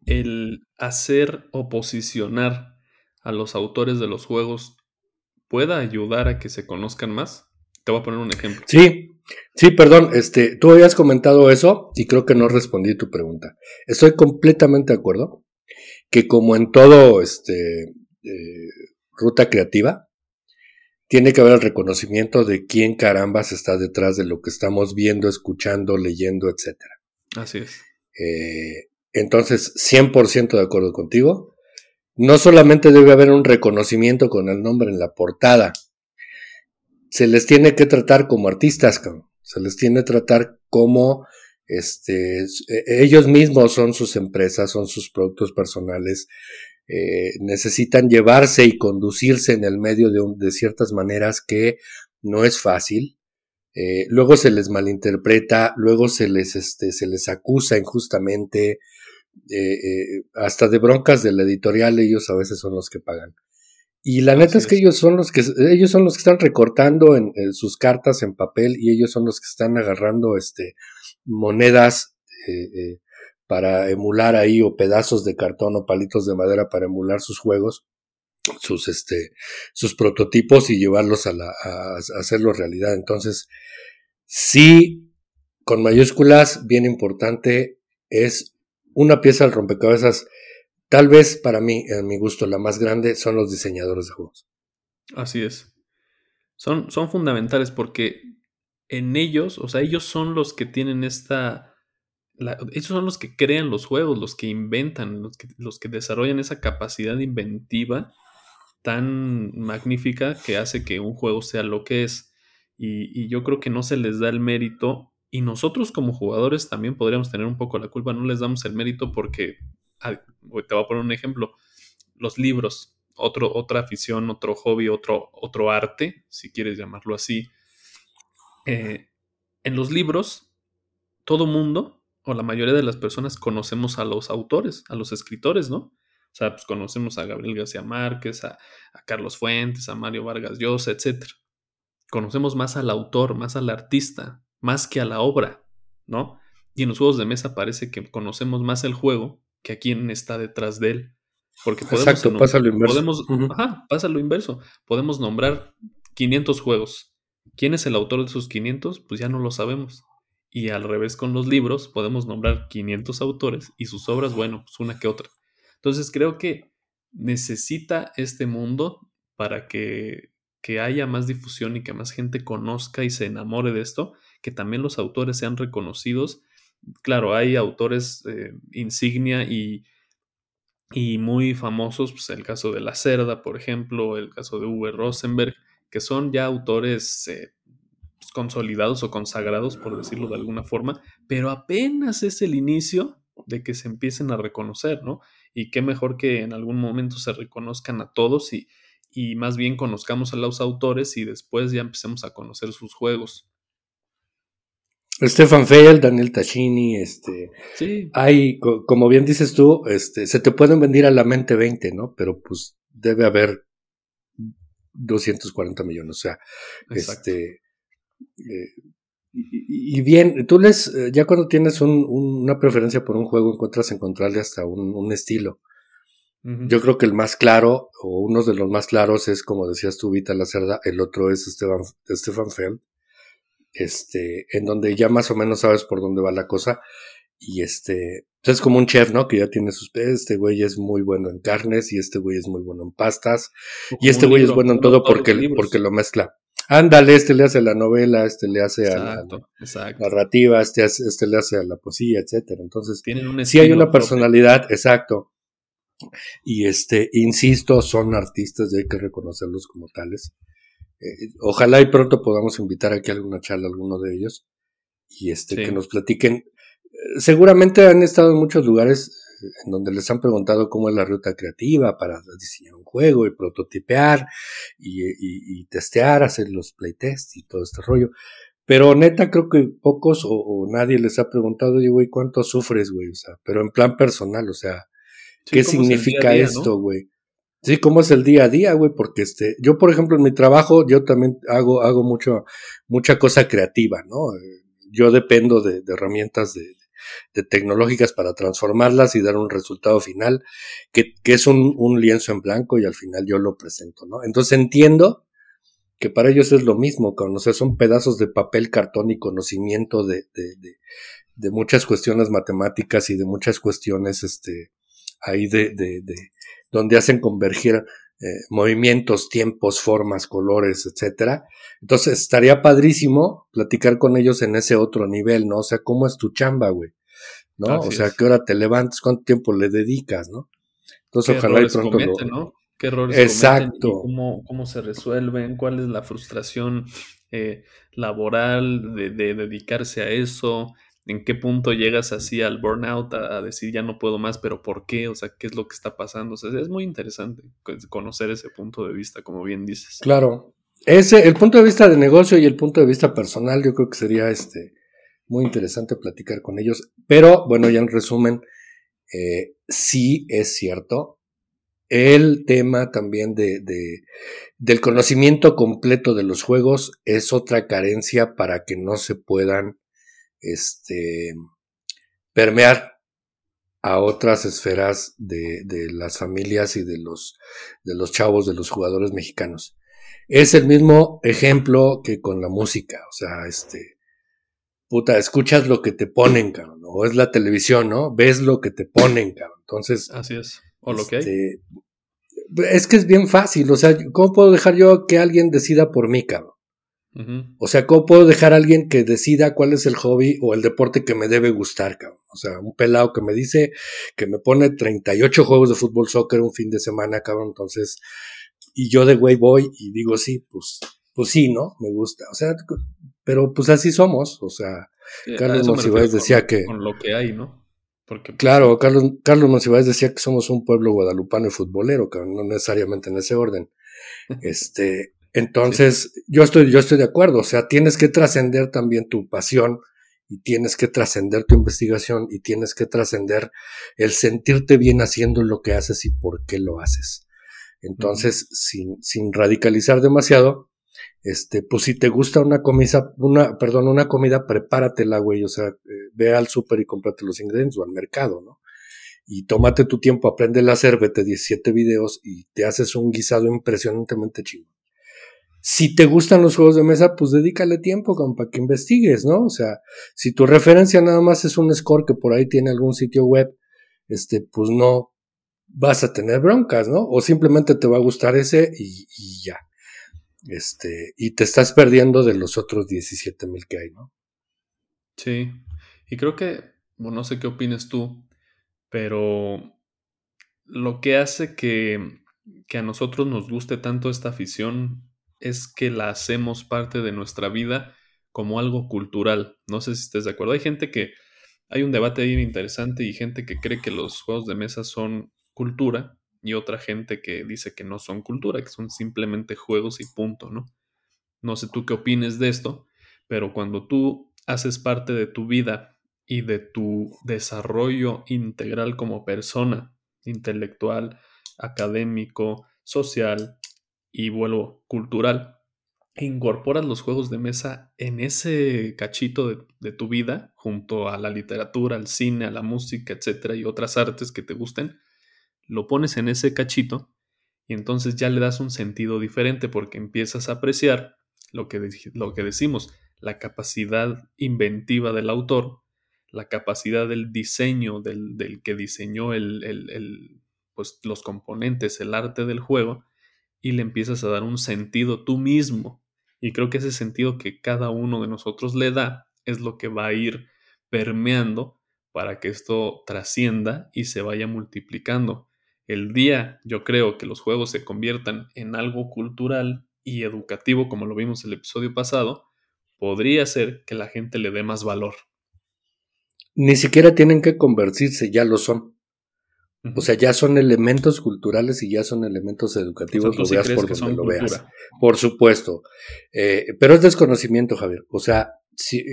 el hacer o posicionar a los autores de los juegos pueda ayudar a que se conozcan más? Te voy a poner un ejemplo. Sí, sí, perdón, este, tú habías comentado eso y creo que no respondí tu pregunta. Estoy completamente de acuerdo que como en todo, este, eh, ruta creativa, tiene que haber el reconocimiento de quién carambas está detrás de lo que estamos viendo, escuchando, leyendo, etcétera. Así es. Eh, entonces, 100% de acuerdo contigo. No solamente debe haber un reconocimiento con el nombre en la portada, se les tiene que tratar como artistas, se les tiene que tratar como este, e, ellos mismos son sus empresas, son sus productos personales, eh, necesitan llevarse y conducirse en el medio de, de ciertas maneras que no es fácil. Eh, luego se les malinterpreta, luego se les, este, se les acusa injustamente, eh, hasta de broncas de la editorial, ellos a veces son los que pagan. Y la neta es que ellos son los que ellos son los que están recortando en, sus cartas en papel y ellos son los que están agarrando este monedas para emular ahí o pedazos de cartón o palitos de madera para emular sus juegos sus, este, sus prototipos y llevarlos a, la, a, hacerlo realidad. Entonces, sí, con mayúsculas, bien importante, es una pieza al rompecabezas. Tal vez para mí, en mi gusto, la más grande son los diseñadores de juegos. Así es. Son, son fundamentales porque en ellos, o sea, ellos son los que tienen esta... ellos son los que crean los juegos, los que inventan, los que, los que desarrollan esa capacidad inventiva tan magnífica que hace que un juego sea lo que es. Y, yo creo que no se les da el mérito. Y nosotros como jugadores también podríamos tener un poco la culpa. No les damos el mérito porque, te voy a poner un ejemplo, los libros, otro, otra afición, otro hobby, otro, otro arte, si quieres llamarlo así. Eh, en los libros, todo mundo, o la mayoría de las personas, conocemos a los autores, a los escritores, ¿no? O sea, pues conocemos a Gabriel García Márquez, a, Carlos Fuentes, a Mario Vargas Llosa, etc. Conocemos más al autor, más al artista, más que a la obra, ¿no? Y en los juegos de mesa parece que conocemos más el juego que a quien está detrás de él. Porque podemos, Exacto, pasa lo inverso. Podemos, ajá, pasa lo inverso. Podemos nombrar 500 juegos. ¿Quién es el autor de esos 500? Pues ya no lo sabemos. Y al revés con los libros, podemos nombrar 500 autores y sus obras, bueno, pues una que otra. Entonces creo que necesita este mundo para que, haya más difusión y que más gente conozca y se enamore de esto, que también los autores sean reconocidos. Claro, hay autores eh, insignia y, y muy famosos, pues el caso de La Cerda, por ejemplo, el caso de Uwe Rosenberg, que son ya autores eh, pues, consolidados o consagrados, por decirlo de alguna forma, pero apenas es el inicio de que se empiecen a reconocer, ¿no? y qué mejor que en algún momento se reconozcan a todos y, y más bien conozcamos a los autores y después ya empecemos a conocer sus juegos. Stefan Feld, Daniel Tachini, este, Sí, hay, co- como bien dices tú, este, se te pueden venir a la mente 20, ¿no? Pero pues debe haber 240 millones, o sea, exacto. este, eh, y, y bien, tú les, eh, ya cuando tienes un- un- una preferencia por un juego, encuentras encontrarle hasta un, un estilo. Yo creo que el más claro, o uno de los más claros, es como decías tú, Vita La Cerda, el otro es Stefan, Stefan Feld, este, en donde ya más o menos sabes por dónde va la cosa. Y este, pues es como un chef, ¿no? Que ya tiene sus este güey es muy bueno en carnes y este güey es muy bueno en pastas O y este güey es bueno en todo porque, porque lo mezcla. Ándale, este le hace a la novela, este le hace a la Exacto, narrativa, este, este le hace a la poesía, etcétera. Entonces, Tienen un sí hay una propio. personalidad, exacto. Y este, insisto, son artistas y hay que reconocerlos como tales. Eh, ojalá y pronto podamos invitar aquí a alguna charla a alguno de ellos y este, Sí. que nos platiquen. Eh, Seguramente han estado en muchos lugares eh, en donde les han preguntado cómo es la ruta creativa para diseñar un juego y prototipear y, y- y testear, hacer los playtests y todo este rollo. Pero neta, creo que pocos o, o nadie les ha preguntado, oye, güey, ¿cuánto sufres, güey? O sea, pero en plan personal, o sea, Sí, ¿qué ¿cómo es el día a significa día, esto, güey? Sí, cómo es el día a día, güey, porque este, yo por ejemplo en mi trabajo, yo también hago, hago mucho, mucha cosa creativa, ¿no? Yo dependo de, herramientas de, tecnológicas para transformarlas y dar un resultado final, que, que es un, un lienzo en blanco y al final yo lo presento, ¿no? Entonces entiendo que para ellos es lo mismo, cabrón, o sea, son pedazos de papel, cartón y conocimiento de, de muchas cuestiones matemáticas y de muchas cuestiones, este, ahí de, de, de donde hacen converger eh, movimientos, tiempos, formas, colores, etcétera. Entonces estaría padrísimo platicar con ellos en ese otro nivel, ¿no? O sea, ¿cómo es tu chamba, güey? ¿No? Así o sea. ¿qué hora te levantas? ¿Cuánto tiempo le dedicas, no? Entonces, ¿Qué ojalá y pronto cometen, lo... no? ¿Qué errores y Exacto. cómo, cómo se resuelven? ¿Cuál es la frustración eh, laboral de, de dedicarse a eso? ¿En qué punto llegas así al burnout a, decir ya no puedo más, pero por qué? O sea, ¿qué es lo que está pasando? O sea, es muy interesante conocer ese punto de vista, como bien dices. Claro. Ese, el punto de vista de negocio y el punto de vista personal, yo creo que sería este muy interesante platicar con ellos. Pero, bueno, ya en resumen, eh, sí es cierto. El tema también de, del conocimiento completo de los juegos es otra carencia para que no se puedan este, permear a otras esferas de, de, las familias y de los, de los chavos, de los jugadores mexicanos. Es el mismo ejemplo que con la música, o sea, este, puta, escuchas lo que te ponen, cabrón, o es la televisión, ¿no? Ves lo que te ponen, cabrón. Entonces, así es, o lo que hay. este, es que es bien fácil, o sea, ¿cómo puedo dejar yo que alguien decida por mí, cabrón? Uh -huh. O sea, ¿cómo puedo dejar a alguien que decida cuál es el hobby o el deporte que me debe gustar, cabrón? O sea, un pelado que me dice que me pone 38 juegos de fútbol soccer un fin de semana, cabrón, entonces, y yo de güey voy y digo, sí, pues, pues sí, ¿no? Me gusta. O sea, pero pues así somos, o sea, Sí, Carlos Monsiváis decía con, que... Con lo que hay, ¿no? Porque, pues, claro, Carlos, Carlos Monsiváis decía que somos un pueblo guadalupano y futbolero, cabrón, no necesariamente en ese orden. Este, entonces, sí. yo estoy, yo estoy de acuerdo. O sea, tienes que trascender también tu pasión y tienes que trascender tu investigación y tienes que trascender el sentirte bien haciendo lo que haces y por qué lo haces. Entonces, uh -huh. sin, sin radicalizar demasiado, este, pues si te gusta una comida, una, perdón, una comida, prepáratela, güey. O sea, eh, ve al súper y cómprate los ingredientes o al mercado, ¿no? Y tómate tu tiempo, aprende a hacer, vete 17 videos y te haces un guisado impresionantemente chido. Si te gustan los juegos de mesa, pues dedícale tiempo como para que investigues, ¿no? O sea, si tu referencia nada más es un score que por ahí tiene algún sitio web, este, pues no vas a tener broncas, ¿no? O simplemente te va a gustar ese y, ya. Este, y te estás perdiendo de los otros 17 mil que hay, ¿no? Sí, y creo que, bueno, no sé qué opinas tú, pero lo que hace que, que a nosotros nos guste tanto esta afición es que la hacemos parte de nuestra vida como algo cultural. No sé si estés de acuerdo. Hay gente que, hay un debate ahí interesante y gente que cree que los juegos de mesa son cultura y otra gente que dice que no son cultura, que son simplemente juegos y punto, ¿no? No sé tú qué opines de esto, pero cuando tú haces parte de tu vida y de tu desarrollo integral como persona, intelectual, académico, social y vuelvo cultural, incorporas los juegos de mesa en ese cachito de, de, tu vida, junto a la literatura, al cine, a la música, etcétera, y otras artes que te gusten, lo pones en ese cachito y entonces ya le das un sentido diferente porque empiezas a apreciar lo que, lo que decimos, la capacidad inventiva del autor, la capacidad del diseño, del, del que diseñó el, el, el, pues, los componentes, el arte del juego, y le empiezas a dar un sentido tú mismo. Y creo que ese sentido que cada uno de nosotros le da es lo que va a ir permeando para que esto trascienda y se vaya multiplicando. El día, yo creo, que los juegos se conviertan en algo cultural y educativo, como lo vimos el episodio pasado, podría ser que la gente le dé más valor. Ni siquiera tienen que convertirse, ya lo son. O sea, ya son elementos culturales y ya son elementos educativos, lo veas por donde lo veas. Por supuesto. Eh, pero es desconocimiento, Javier. O sea, si,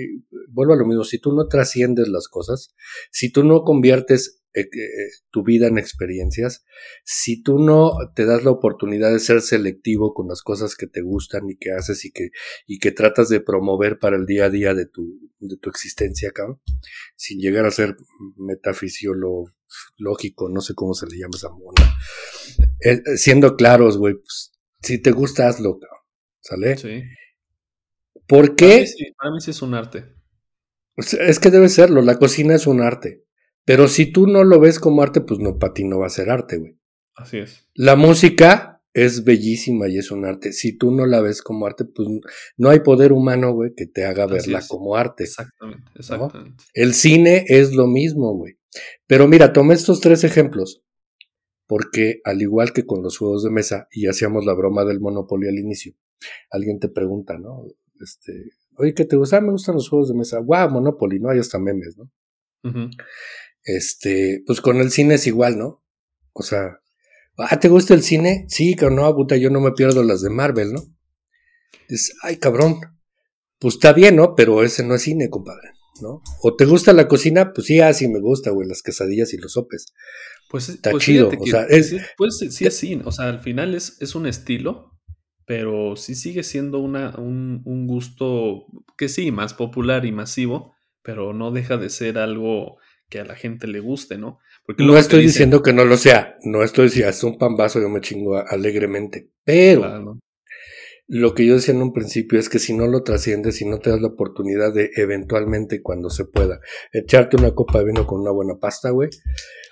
vuelvo a lo mismo, si tú no trasciendes las cosas, si tú no conviertes eh, eh, tu vida en experiencias, si tú no te das la oportunidad de ser selectivo con las cosas que te gustan y que haces y que, y que tratas de promover para el día a día de tu, de tu existencia acá, sin llegar a ser metafisiológico, no sé cómo se le llama esa mona. Eh, siendo claros, güey, pues, si te gusta, hazlo, ¿sale? Sí. ¿Por qué? Para mí, sí, para mí sí es un arte. Es que debe serlo, la cocina es un arte. Pero si tú no lo ves como arte, pues no, para ti no va a ser arte, güey. Así es. La música es bellísima y es un arte. Si tú no la ves como arte, pues no hay poder humano, güey, que te haga verla como arte. Exactamente, exactamente. El cine es lo mismo, güey. Pero mira, tomé estos tres ejemplos. Porque al igual que con los juegos de mesa, y hacíamos la broma del Monopoly al inicio, alguien te pregunta, ¿no? Este, oye, ¿qué te gusta? Ah, me gustan los juegos de mesa. Guau, Monopoly, ¿no? Hay hasta memes, ¿no? Este, pues con el cine es igual, ¿no? O sea, ah, ¿te gusta el cine? Sí, que no, puta, yo no me pierdo las de Marvel, ¿no? Es, ay, cabrón. Pues está bien, ¿no? Pero ese no es cine, compadre, ¿no? ¿O te gusta la cocina? Pues sí, así me gusta, güey, las quesadillas y los sopes. Pues está pues chido, o sea, es, pues sí es cine, o sea, al final es, es un estilo, pero sí sigue siendo una, un, un gusto que sí, más popular y masivo, pero no deja de ser algo que a la gente le guste, ¿no? Porque no estoy diciendo que no lo sea, no estoy diciendo, es un pambazo, yo me chingo alegremente, pero lo que yo decía en un principio es que si no lo trasciendes, si no te das la oportunidad de eventualmente cuando se pueda echarte una copa de vino con una buena pasta, güey,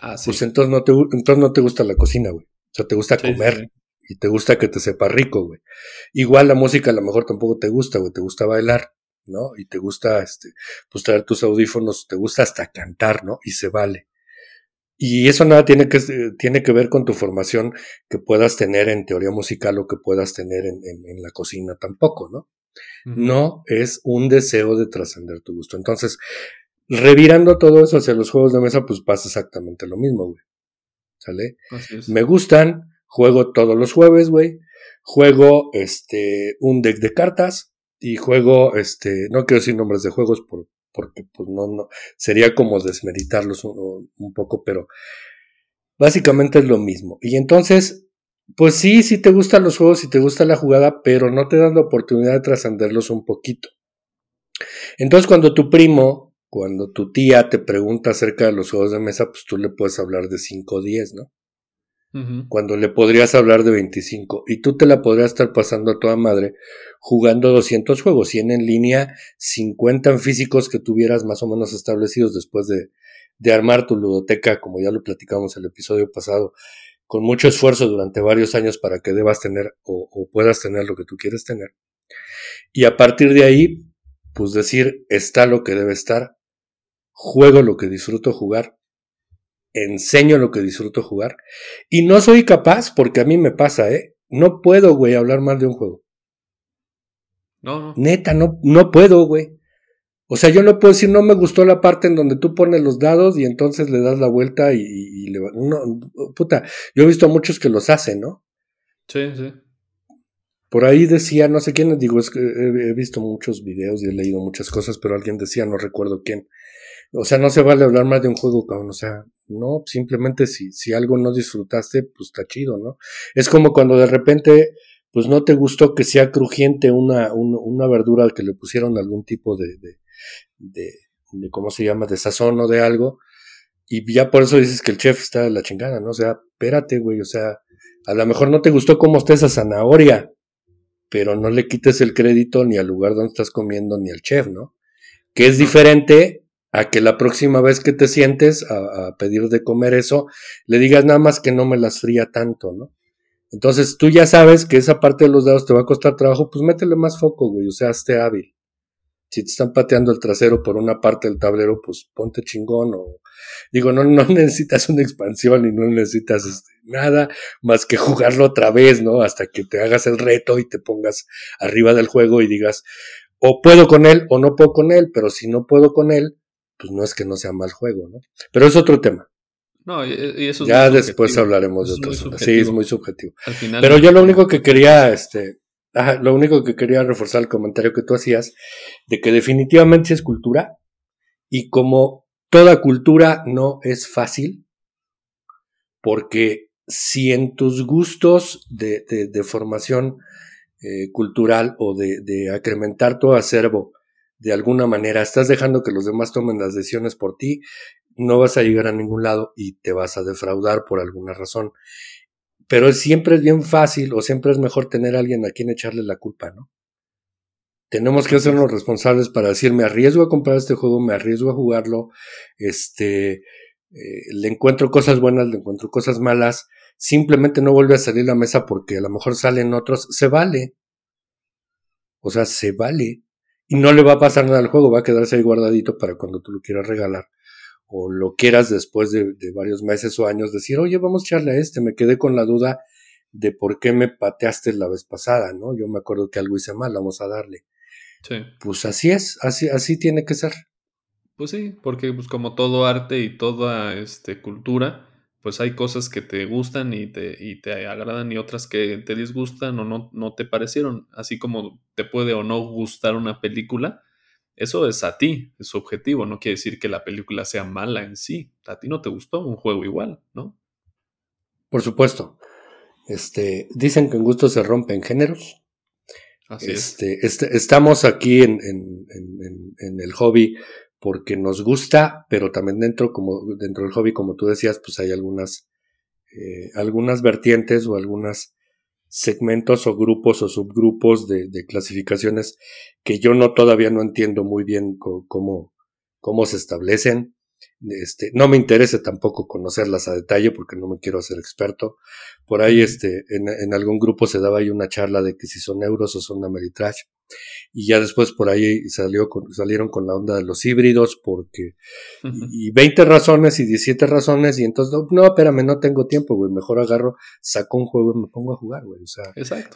ah, pues entonces no, te, entonces no te gusta la cocina, güey. O sea, te gusta comer y te gusta que te sepa rico, güey. Igual la música a lo mejor tampoco te gusta, güey, te gusta bailar. ¿no? Y te gusta, este, pues traer tus audífonos, te gusta hasta cantar, ¿no? Y se vale. Y eso nada tiene que, tiene que ver con tu formación que puedas tener en teoría musical o que puedas tener en, en, la cocina tampoco, ¿no? No es un deseo de trascender tu gusto. Entonces, revirando todo eso hacia los juegos de mesa, pues pasa exactamente lo mismo, güey. ¿Sale? Me gustan, juego todos los jueves, güey. Juego este un deck de cartas, y juego, este, no quiero decir nombres de juegos por, porque pues no, no, sería como desmeritarlos un, un, poco, pero básicamente es lo mismo. Y entonces, pues sí, sí te gustan los juegos, sí te gusta la jugada, pero no te das la oportunidad de trascenderlos un poquito. Entonces cuando tu primo, cuando tu tía te pregunta acerca de los juegos de mesa, pues tú le puedes hablar de 5 o 10, ¿no? Cuando le podrías hablar de 25 y tú te la podrías estar pasando a toda madre jugando 200 juegos, 100 en línea, 50 en físicos que tuvieras más o menos establecidos después de, de armar tu ludoteca, como ya lo platicamos el episodio pasado, con mucho esfuerzo durante varios años para que debas tener o, o puedas tener lo que tú quieres tener. Y a partir de ahí, pues decir, está lo que debe estar, juego lo que disfruto jugar enseño lo que disfruto jugar. Y no soy capaz, porque a mí me pasa, ¿eh? No puedo, güey, hablar mal de un juego. No, no. Neta, no, no puedo, güey. O sea, yo no puedo decir, no me gustó la parte en donde tú pones los dados y entonces le das la vuelta y, y le no, puta, yo he visto a muchos que los hacen, ¿no? Sí, sí. por ahí decía, no sé quién, digo, es que he, visto muchos videos y he leído muchas cosas, pero alguien decía, no recuerdo quién. O sea, no se vale hablar más de un juego, cabrón. O sea, no, simplemente si, si algo no disfrutaste, pues está chido, ¿no? Es como cuando de repente, pues no te gustó que sea crujiente una, una, verdura que le pusieron algún tipo de, de, de, de, ¿cómo se llama?, de sazón o de algo. Y ya por eso dices que el chef está de la chingada, ¿no? O sea, espérate, güey, o sea, a lo mejor no te gustó cómo está esa zanahoria, pero no le quites el crédito ni al lugar donde estás comiendo ni al chef, ¿no? Que es diferente a que la próxima vez que te sientes a, pedir de comer eso, le digas nada más que no me las fría tanto, ¿no? Entonces tú ya sabes que esa parte de los dados te va a costar trabajo, pues métele más foco, güey, o sea, esté hábil. Si te están pateando el trasero por una parte del tablero, pues ponte chingón o digo, no, no necesitas una expansión y no necesitas este, nada más que jugarlo otra vez, ¿no? Hasta que te hagas el reto y te pongas arriba del juego y digas, o puedo con él o no puedo con él, pero si no puedo con él, pues no es que no sea mal juego, ¿no? Pero es otro tema. No, y eso es ya después hablaremos de otro Sí, es muy subjetivo. Pero yo lo único que quería, este, lo único que quería reforzar el comentario que tú hacías, de que definitivamente es cultura, y como toda cultura no es fácil, porque si en tus gustos de, de, formación eh, cultural o de, de acrementar tu acervo de alguna manera, estás dejando que los demás tomen las decisiones por ti, no vas a llegar a ningún lado y te vas a defraudar por alguna razón. Pero siempre es bien fácil o siempre es mejor tener a alguien a quien echarle la culpa, ¿no? Tenemos que hacernos responsables para decir, me arriesgo a comprar este juego, me arriesgo a jugarlo, este, eh, le encuentro cosas buenas, le encuentro cosas malas, simplemente no vuelve a salir a la mesa porque a lo mejor salen otros, se vale. O sea, se vale. Y no le va a pasar nada al juego, va a quedarse ahí guardadito para cuando tú lo quieras regalar o lo quieras después de, varios meses o años decir, oye, vamos a echarle a este, me quedé con la duda de por qué me pateaste la vez pasada, ¿no? Yo me acuerdo que algo hice mal, vamos a darle. Sí. Pues así es, así, así tiene que ser. Pues sí, porque pues como todo arte y toda este, cultura, pues hay cosas que te gustan y te, y te agradan y otras que te disgustan o no, no te parecieron. Así como te puede o no gustar una película, eso es a ti, es objetivo, no quiere decir que la película sea mala en sí. A ti no te gustó un juego igual, ¿no? Por supuesto. Este, dicen que en gusto se rompen géneros. Así este, este, estamos aquí en, el hobby porque nos gusta, pero también dentro, como, dentro del hobby, como tú decías, pues hay algunas, eh, algunas vertientes o algunas segmentos o grupos o subgrupos de, de, clasificaciones que yo no todavía no entiendo muy bien cómo, cómo se establecen. Este, no me interesa tampoco conocerlas a detalle porque no me quiero hacer experto. Por ahí, este, en, en algún grupo se daba ahí una charla de que si son euros o son Ameritrash. Y ya después por ahí salió con, salieron con la onda de los híbridos porque y, 20 razones y 17 razones y entonces no, espérame, no tengo tiempo, güey, mejor agarro, saco un juego y me pongo a jugar, güey, o sea,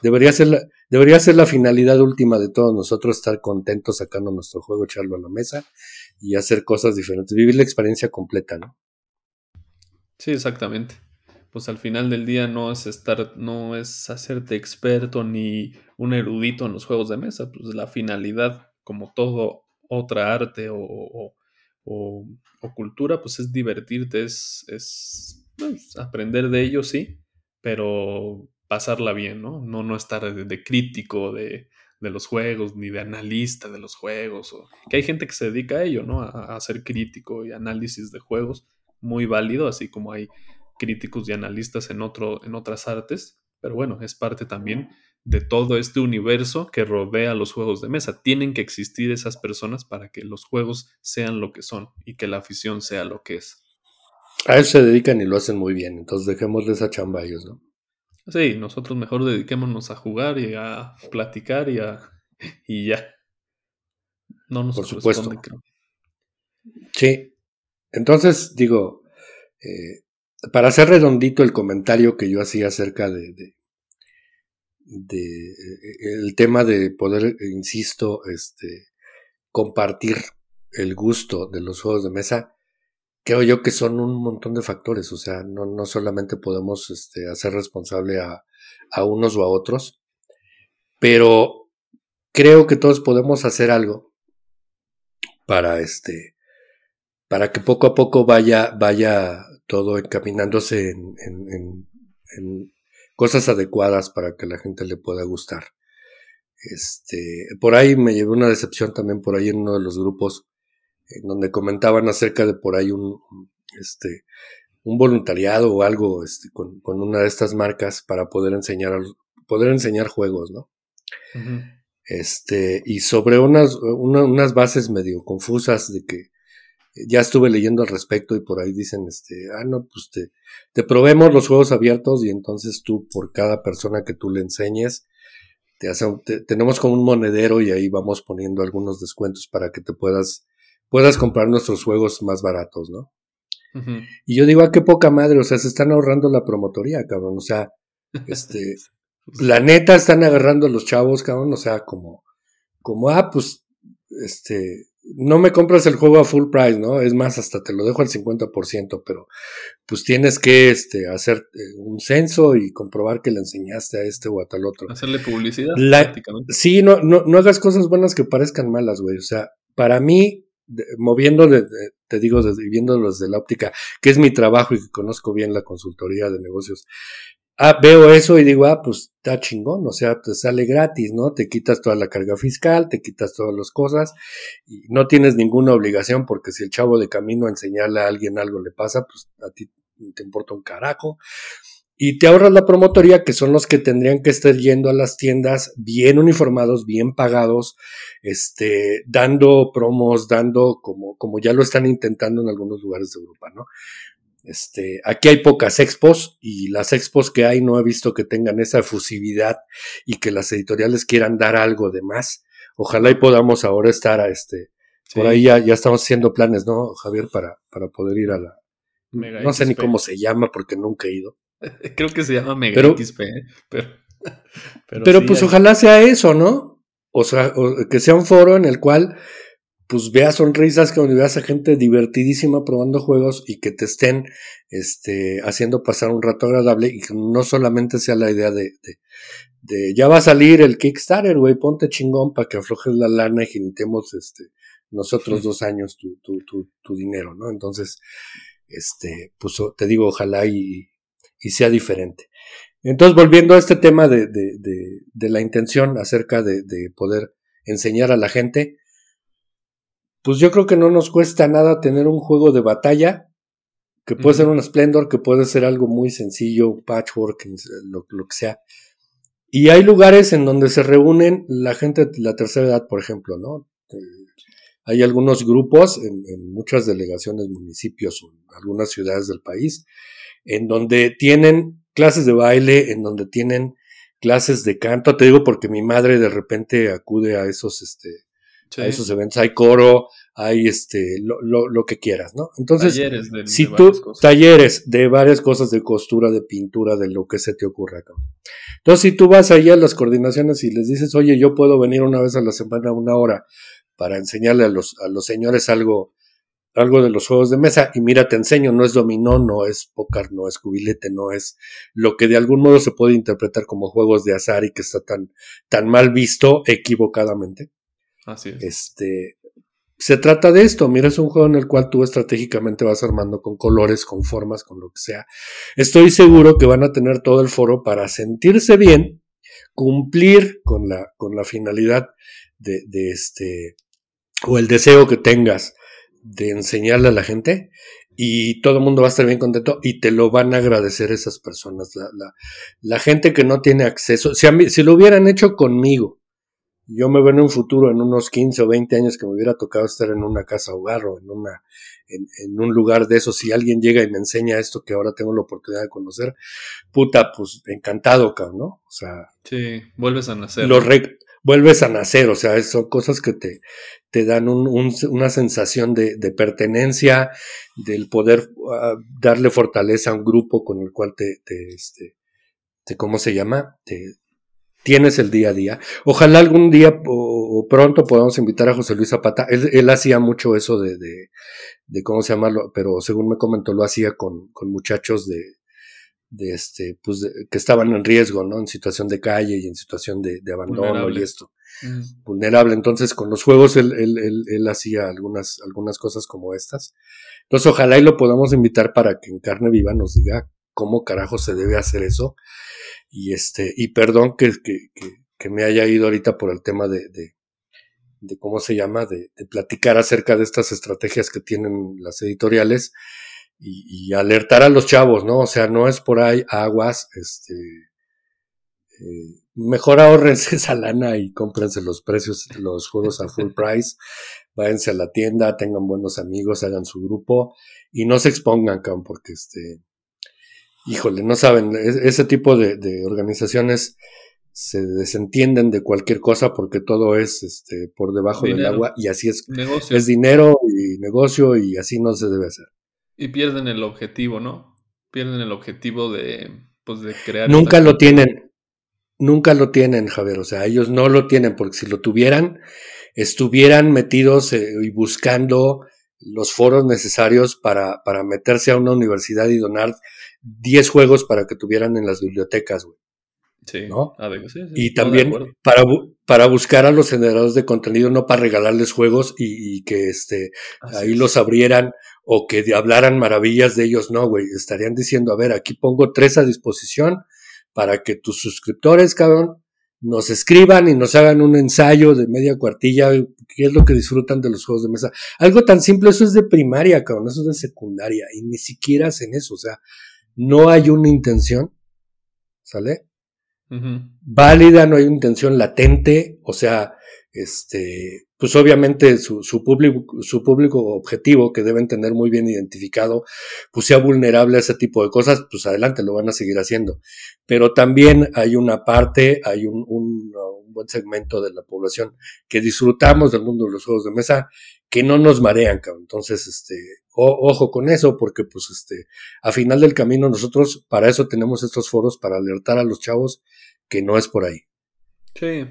debería ser la debería ser la finalidad última de todos nosotros estar contentos sacando nuestro juego, echarlo a la mesa y hacer cosas diferentes, vivir la experiencia completa, ¿no? Sí, exactamente pues al final del día no es estar, no es hacerte experto ni un erudito en los juegos de mesa, pues la finalidad, como todo otra arte o, o, cultura, pues es divertirte, es, es pues, aprender de ello, sí, pero pasarla bien, ¿no? No, no estar de, crítico de, de, los juegos, ni de analista de los juegos, o que hay gente que se dedica a ello, ¿no? A, ser crítico y análisis de juegos, muy válido, así como hay críticos y analistas en, otro, en otras artes, pero bueno, es parte también de todo este universo que rodea los juegos de mesa. Tienen que existir esas personas para que los juegos sean lo que son y que la afición sea lo que es. A eso se dedican y lo hacen muy bien, entonces dejémosle esa chamba a ellos, ¿no? Sí, nosotros mejor dediquémonos a jugar y a platicar y, a, y ya. No nos Por supuesto. Sí. Entonces, digo, eh, para hacer redondito el comentario que yo hacía acerca de, de, eh, el tema de poder, insisto, este, compartir el gusto de los juegos de mesa, creo yo que son un montón de factores, o sea, no, no solamente podemos este, hacer responsable a, a unos o a otros, pero creo que todos podemos hacer algo para este, para que poco a poco vaya, vaya todo encaminándose en, en, en, cosas adecuadas para que la gente le pueda gustar. Este, por ahí me llevé una decepción también por ahí en uno de los grupos en donde comentaban acerca de por ahí un, este, un voluntariado o algo este, con, con, una de estas marcas para poder enseñar, poder enseñar juegos, ¿no? Este, y sobre unas, unas bases medio confusas de que ya estuve leyendo al respecto y por ahí dicen, este, ah, no, pues te, te probemos los juegos abiertos y entonces tú por cada persona que tú le enseñes, te hace, tenemos como un monedero y ahí vamos poniendo algunos descuentos para que te puedas, puedas comprar nuestros juegos más baratos, ¿no? Y yo digo, ah, qué poca madre, o sea, se están ahorrando la promotoría, cabrón, o sea, este, la neta están agarrando a los chavos, cabrón, o sea, como, como, ah, pues, este, no me compras el juego a full price, ¿no? Es más, hasta te lo dejo al 50%, pero pues tienes que este, hacer eh, un censo y comprobar que le enseñaste a este o a tal otro. Hacerle publicidad. sí, no, no, no hagas cosas buenas que parezcan malas, güey. O sea, para mí, moviendo, te digo, desde, viéndolo desde la óptica, que es mi trabajo y que conozco bien la consultoría de negocios, ah, veo eso y digo, ah, pues está chingón, o sea, te sale gratis, ¿no? Te quitas toda la carga fiscal, te quitas todas las cosas y no tienes ninguna obligación porque si el chavo de camino enseñarle a alguien algo le pasa, pues a ti te importa un carajo. Y te ahorras la promotoría, que son los que tendrían que estar yendo a las tiendas bien uniformados, bien pagados, este, dando promos, dando como, como ya lo están intentando en algunos lugares de Europa, ¿no? Este, aquí hay pocas expos y las expos que hay no he visto que tengan esa efusividad y que las editoriales quieran dar algo de más. Ojalá y podamos ahora estar a este, por ahí ya, ya, estamos haciendo planes, ¿no, Javier? Para, para poder ir a la... no sé ni cómo se llama porque nunca he ido. Creo que se llama Mega XP, ¿eh? pero... Pero, pues ojalá sea eso, ¿no? O sea, que sea un foro en el cual pues veas sonrisas, que veas a gente divertidísima probando juegos y que te estén este, haciendo pasar un rato agradable y que no solamente sea la idea de, de, ya va a salir el Kickstarter, güey, ponte chingón para que aflojes la lana y genitemos este, nosotros dos años tu, tu, tu, tu, dinero, ¿no? Entonces, este, pues te digo, ojalá y, y sea diferente. Entonces, volviendo a este tema de, de, de, de la intención acerca de, de poder enseñar a la gente, pues yo creo que no nos cuesta nada tener un juego de batalla, que puede ser un Splendor, que puede ser algo muy sencillo, patchwork, lo, lo, que sea. Y hay lugares en donde se reúnen la gente de la tercera edad, por ejemplo, ¿no? Eh, hay algunos grupos en, en, muchas delegaciones, municipios o en algunas ciudades del país, en donde tienen clases de baile, en donde tienen clases de canto. Te digo porque mi madre de repente acude a esos, este, a esos eventos. Hay coro, hay este, lo, lo, lo que quieras, ¿no? Entonces, talleres de, si tú, talleres de varias cosas de costura, de pintura, de lo que se te ocurra acá. Entonces, si tú vas ahí a las coordinaciones y les dices, oye, yo puedo venir una vez a la semana, una hora, para enseñarle a los, a los señores algo, algo de los juegos de mesa, y mira, te enseño, no es dominó, no es póker, no es cubilete, no es lo que de algún modo se puede interpretar como juegos de azar y que está tan, tan mal visto equivocadamente. Así es. Este, se trata de esto. Mira, es un juego en el cual tú estratégicamente vas armando con colores, con formas, con lo que sea. Estoy seguro que van a tener todo el foro para sentirse bien, cumplir con la, con la finalidad de, de este, o el deseo que tengas de enseñarle a la gente y todo el mundo va a estar bien contento y te lo van a agradecer esas personas. La, la, la gente que no tiene acceso, si, a mí, si lo hubieran hecho conmigo, yo me veo en un futuro, en unos 15 o 20 años, que me hubiera tocado estar en una casa hogar o en, una, en, un lugar de eso. Si alguien llega y me enseña esto que ahora tengo la oportunidad de conocer, puta, pues encantado, cabrón, ¿no? O sea. Sí, vuelves a nacer. Lo vuelves a nacer, o sea, son cosas que te, te dan un, un, una sensación de, pertenencia, del poder uh, darle fortaleza a un grupo con el cual te, te, este, te ¿cómo se llama? Te, tienes el día a día. Ojalá algún día o, pronto podamos invitar a José Luis Zapata. Él, hacía mucho eso de, de, de, ¿cómo se llama? Pero según me comentó, lo hacía con, con muchachos de, de este, pues que estaban en riesgo, ¿no? En situación de calle y en situación de, abandono y esto. Vulnerable. Entonces, con los juegos él, él, él, él, hacía algunas, algunas cosas como estas. Entonces, ojalá y lo podamos invitar para que en carne viva nos diga cómo carajo se debe hacer eso. Y este, y perdón que, que, que, me haya ido ahorita por el tema de, de, de cómo se llama, de, de, platicar acerca de estas estrategias que tienen las editoriales y, alertar a los chavos, ¿no? O sea, no es por ahí aguas, este, eh, mejor ahorrense esa lana y cómprense los precios, los juegos a full price, váyanse a la tienda, tengan buenos amigos, hagan su grupo y no se expongan, cabrón, porque este, híjole, no saben, ese tipo de, de, organizaciones se desentienden de cualquier cosa porque todo es este, por debajo del agua y así es, es dinero y negocio y así no se debe hacer. Y pierden el objetivo, ¿no? Pierden el objetivo de, pues, de crear. Nunca lo tienen. Nunca lo tienen, Javier. O sea, ellos no lo tienen, porque si lo tuvieran, estuvieran metidos eh, y buscando los foros necesarios para, para meterse a una universidad y donar 10 juegos para que tuvieran en las bibliotecas, güey. Sí, ¿no? y también para, para buscar a los generadores de contenido, no para regalarles juegos y, que este, ahí los abrieran o que hablaran maravillas de ellos, no, güey, estarían diciendo, a ver, aquí pongo tres a disposición para que tus suscriptores, cabrón, nos escriban y nos hagan un ensayo de media cuartilla, qué es lo que disfrutan de los juegos de mesa. Algo tan simple, eso es de primaria, cabrón, eso es de secundaria, y ni siquiera hacen eso, o sea, no hay una intención, ¿sale? Válida, no hay intención latente, o sea, este, pues obviamente su, su, público, su público objetivo, que deben tener muy bien identificado, pues sea vulnerable a ese tipo de cosas, pues adelante, lo van a seguir haciendo. Pero también hay una parte, hay un, un, un buen segmento de la población que disfrutamos del mundo de los juegos de mesa, que no nos marean, cabrón. Entonces, este, ojo con eso, porque pues este, a final del camino nosotros para eso tenemos estos foros, para alertar a los chavos que no es por ahí. Sí,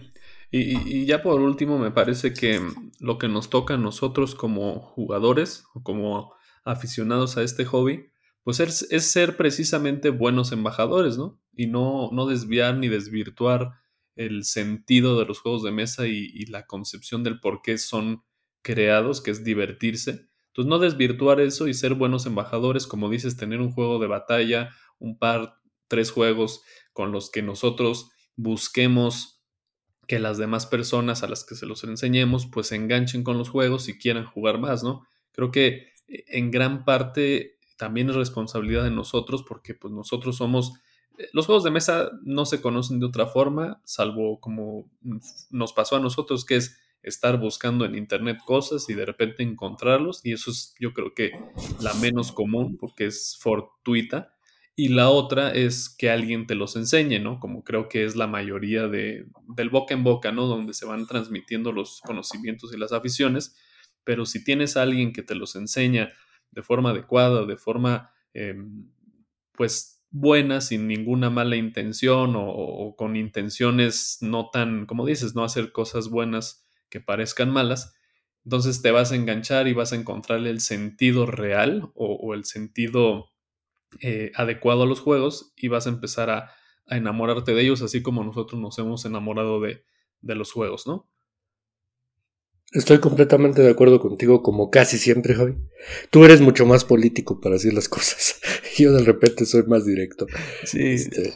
y, ya por último, me parece que lo que nos toca a nosotros como jugadores o como aficionados a este hobby, pues es, es ser precisamente buenos embajadores, ¿no? Y no, no, desviar ni desvirtuar el sentido de los juegos de mesa y, y, la concepción del por qué son creados, que es divertirse. Entonces, no desvirtuar eso y ser buenos embajadores, como dices, tener un juego de batalla, un par, tres juegos con los que nosotros busquemos que las demás personas a las que se los enseñemos pues se enganchen con los juegos y quieran jugar más, ¿no? Creo que eh, en gran parte también es responsabilidad de nosotros porque pues nosotros somos eh, los juegos de mesa no se conocen de otra forma, salvo como nos pasó a nosotros, que es estar buscando en internet cosas y de repente encontrarlos, y eso es yo creo que la menos común porque es fortuita, y la otra es que alguien te los enseñe, ¿no? Como creo que es la mayoría de, del boca en boca, ¿no? Donde se van transmitiendo los conocimientos y las aficiones, pero si tienes a alguien que te los enseña de forma adecuada, de forma, em, pues, buena, sin ninguna mala intención o, o, con intenciones no tan, como dices, no hacer cosas buenas que parezcan malas, entonces te vas a enganchar y vas a encontrarle el sentido real o, o el sentido eh, adecuado a los juegos y vas a empezar a, enamorarte de ellos, así como nosotros nos hemos enamorado de, los juegos, ¿no? Estoy completamente de acuerdo contigo, como casi siempre, Javi. Tú eres mucho más político para decir las cosas. Yo de repente soy más directo. Sí. Este,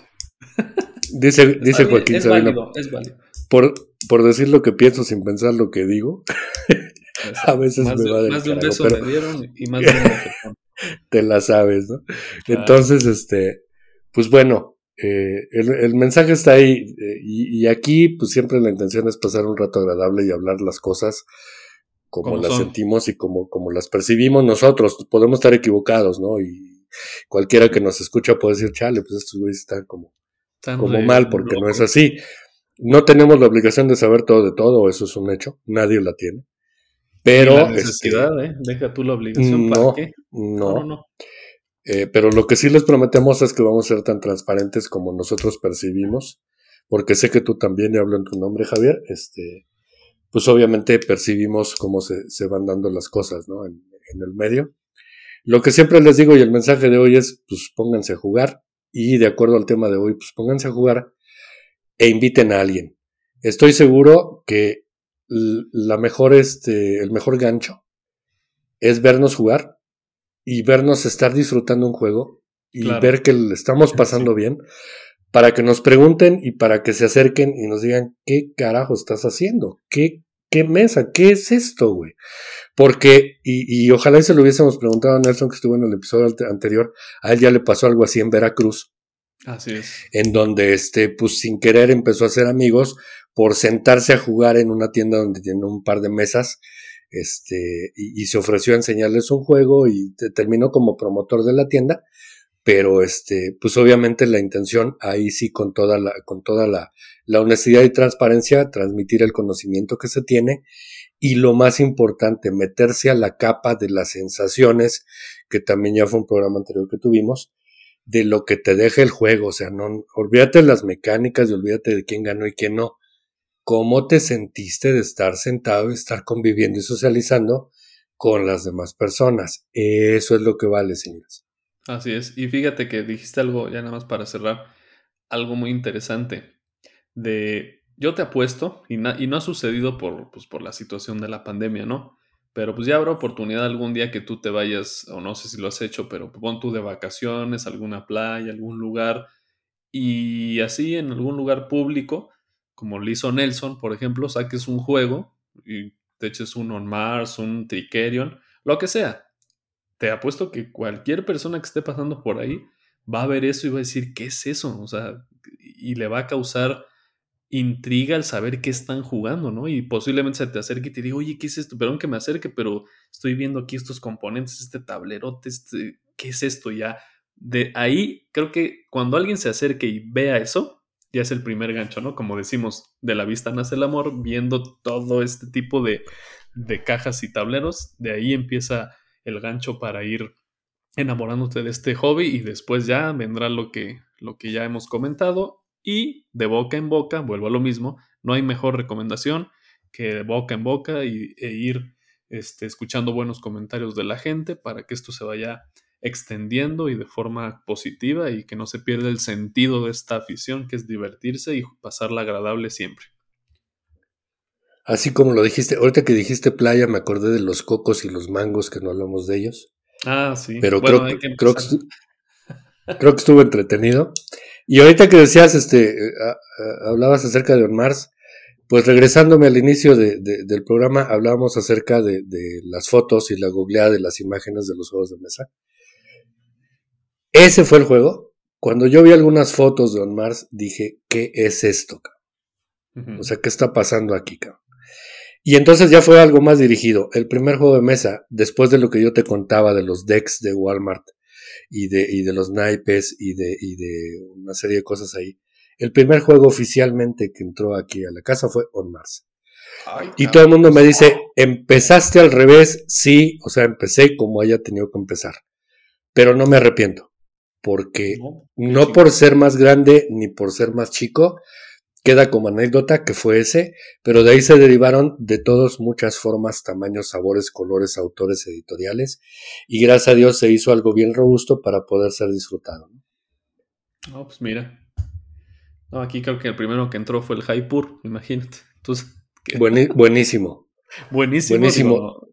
dice dice Joaquín es válido, es válido. Por, por decir lo que pienso sin pensar lo que digo, a veces me va de Más de un beso me dieron y más de un te la sabes, ¿no? Entonces, este, pues bueno, eh, el, mensaje está ahí eh, y, aquí pues siempre la intención es pasar un rato agradable y hablar las cosas como, las sentimos y como, como las percibimos nosotros. Podemos estar equivocados, ¿no? Y cualquiera que nos escucha puede decir, chale, pues estos güeyes están como, como mal porque no es así. No tenemos la obligación de saber todo de todo, eso es un hecho, nadie la tiene. Pero. La necesidad, ¿eh? Deja tú la obligación. ¿Para no, qué? No. no, eh, pero lo que sí les prometemos es que vamos a ser tan transparentes como nosotros percibimos. Porque sé que tú también, y hablo en tu nombre, Javier, este, pues obviamente percibimos cómo se, se van dando las cosas, ¿no? En, en, el medio. Lo que siempre les digo y el mensaje de hoy es, pues pónganse a jugar y de acuerdo al tema de hoy, pues pónganse a jugar e inviten a alguien. Estoy seguro que la mejor, este, el mejor gancho es vernos jugar y vernos estar disfrutando un juego y ver que le estamos pasando bien para que nos pregunten y para que se acerquen y nos digan qué carajo estás haciendo, qué, qué mesa, qué es esto, güey. Porque, y, y ojalá se lo hubiésemos preguntado a Nelson que estuvo en el episodio anterior, a él ya le pasó algo así en Veracruz. Así es. En donde, este, pues sin querer empezó a hacer amigos por sentarse a jugar en una tienda donde tiene un par de mesas, este, y, se ofreció a enseñarles un juego y terminó como promotor de la tienda, pero este, pues obviamente la intención ahí sí con toda la, con toda la, la honestidad y transparencia, transmitir el conocimiento que se tiene y lo más importante, meterse a la capa de las sensaciones, que también ya fue un programa anterior que tuvimos, de lo que te deja el juego, o sea, no, olvídate de las mecánicas y olvídate de quién ganó y quién no. ¿Cómo te sentiste de estar sentado y estar conviviendo y socializando con las demás personas? Eso es lo que vale, señores. Así es. Y fíjate que dijiste algo, ya nada más para cerrar, algo muy interesante. De, yo te apuesto, y, y no ha sucedido por, pues, por la situación de la pandemia, ¿no? Pero pues ya habrá oportunidad algún día que tú te vayas, o no sé si lo has hecho, pero pon tú de vacaciones, alguna playa, algún lugar, y así en algún lugar público, como lo hizo Nelson, por ejemplo, saques un juego y te eches un On Mars, un Tricerion, lo que sea. Te apuesto que cualquier persona que esté pasando por ahí va a ver eso y va a decir, ¿qué es eso? O sea, y le va a causar intriga el saber qué están jugando, ¿no? Y posiblemente se te acerque y te diga, oye, ¿qué es esto? Perdón que me acerque, pero estoy viendo aquí estos componentes, este tablerote, este, ¿qué es esto ya? De ahí, creo que cuando alguien se acerque y vea eso, ya es el primer gancho, ¿no? Como decimos, de la vista nace el amor, viendo todo este tipo de, de cajas y tableros, de ahí empieza el gancho para ir enamorándote de este hobby y después ya vendrá lo que, lo que ya hemos comentado, y de boca en boca, vuelvo a lo mismo, no hay mejor recomendación que de boca en boca y, e ir este, escuchando buenos comentarios de la gente para que esto se vaya extendiendo y de forma positiva y que no se pierda el sentido de esta afición que es divertirse y pasarla agradable siempre. Así como lo dijiste, ahorita que dijiste playa me acordé de los cocos y los mangos que no hablamos de ellos. Ah, sí. Pero creo, que creo, creo que estuvo entretenido. Y ahorita que decías, este, eh, hablabas acerca de On Mars, pues regresándome al inicio del programa, hablábamos acerca de, las fotos y la googleada de las imágenes de los juegos de mesa. Ese fue el juego. Cuando yo vi algunas fotos de On Mars, dije, ¿qué es esto? O sea, ¿qué está pasando aquí? Y entonces ya fue algo más dirigido. El primer juego de mesa, después de lo que yo te contaba de los decks de Walmart, y de, y de los naipes y de, y de una serie de cosas ahí. El primer juego oficialmente que entró aquí a la casa fue On Mars. y todo el mundo me dice, ¿empezaste al revés? Sí, o sea, empecé como haya tenido que empezar. Pero no me arrepiento, porque no por ser más grande ni por ser más chico, Queda como anécdota que fue ese, pero de ahí se derivaron de todas muchas formas, tamaños, sabores, colores, autores editoriales, y gracias a Dios se hizo algo bien robusto para poder ser disfrutado. No, pues mira. No, aquí creo que el primero que entró fue el Jaipur, imagínate. Entonces, buenísimo. Buenísimo. Buenísimo.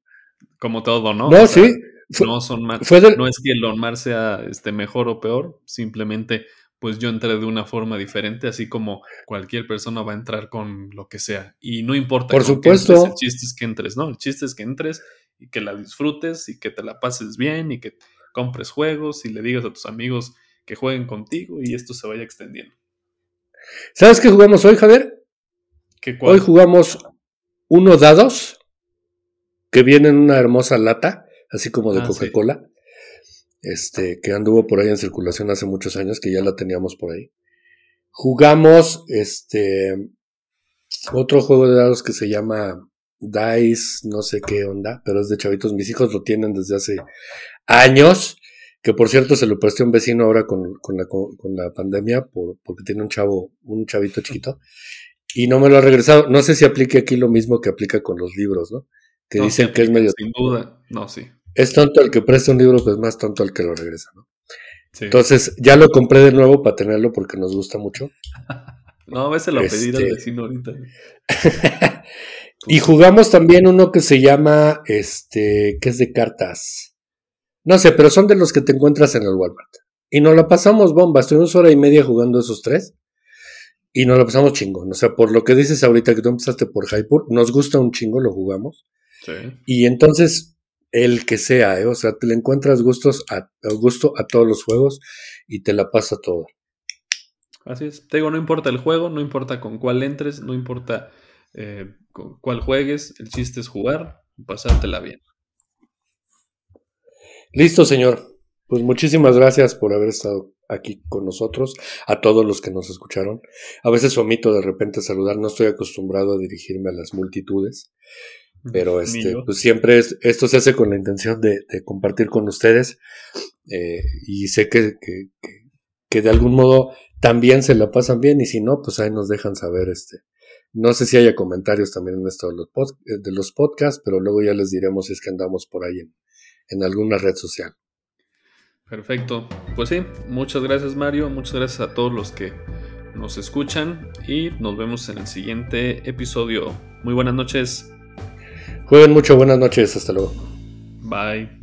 como todo, ¿no? No, sí. no, son no es que el Onmar sea este, mejor o peor, simplemente pues yo entré de una forma diferente, así como cualquier persona va a entrar con lo que sea. Y no importa. Por supuesto. el chiste es que entres, ¿no? El chiste es que entres y que la disfrutes y que te la pases bien y que compres juegos y le digas a tus amigos que jueguen contigo y esto se vaya extendiendo. ¿Sabes qué jugamos hoy, Javier? ¿Qué hoy jugamos unos dados que vienen en una hermosa lata, así como de ah, Coca-Cola este, que anduvo por ahí en circulación hace muchos años, que ya la teníamos por ahí. Jugamos este otro juego de dados que se llama Dice, no sé qué onda, pero es de chavitos. Mis hijos lo tienen desde hace años, que por cierto se lo presté a un vecino ahora con, con, la, con la, pandemia, por, porque tiene un chavo, un chavito chiquito, y no me lo ha regresado. No sé si aplique aquí lo mismo que aplica con los libros, ¿no? Que dicen que es medio... Sin duda, no, sí es tonto el que presta un libro, pues más tonto el que lo regresa, ¿no? Entonces ya lo compré de nuevo para tenerlo porque nos gusta mucho. no, a veces lo pedí al este vecino ahorita. y jugamos también uno que se llama, este, que es de cartas. No sé, pero son de los que te encuentras en el Walmart. Y nos la pasamos bomba, estuvimos hora y media jugando esos tres. Y nos la pasamos chingón. O sea, por lo que dices ahorita que tú empezaste por Hypur, nos gusta un chingo, lo jugamos. Sí. Y entonces el que sea, ¿eh? o sea, te le encuentras gustos a, gusto a todos los juegos y te la pasa todo. Así es. Te digo, no importa el juego, no importa con cuál entres, no importa eh, con cuál juegues, el chiste es jugar y pasártela bien. Listo, señor. Pues muchísimas gracias por haber estado aquí con nosotros, a todos los que nos escucharon. A veces omito de repente saludar, no estoy acostumbrado a dirigirme a las multitudes. Pero este, pues siempre esto se hace con la intención de, compartir con ustedes. Eh, y sé que, que, de algún modo también se la pasan bien. Y si no, pues ahí nos dejan saber. este No sé si haya comentarios también en esto de los, eh, de los podcasts, pero luego ya les diremos si es que andamos por ahí en, en alguna red social. Perfecto. Pues sí, muchas gracias Mario, muchas gracias a todos los que nos escuchan y nos vemos en el siguiente episodio. Muy buenas noches. Jueguen mucho, buenas noches, hasta luego. Bye.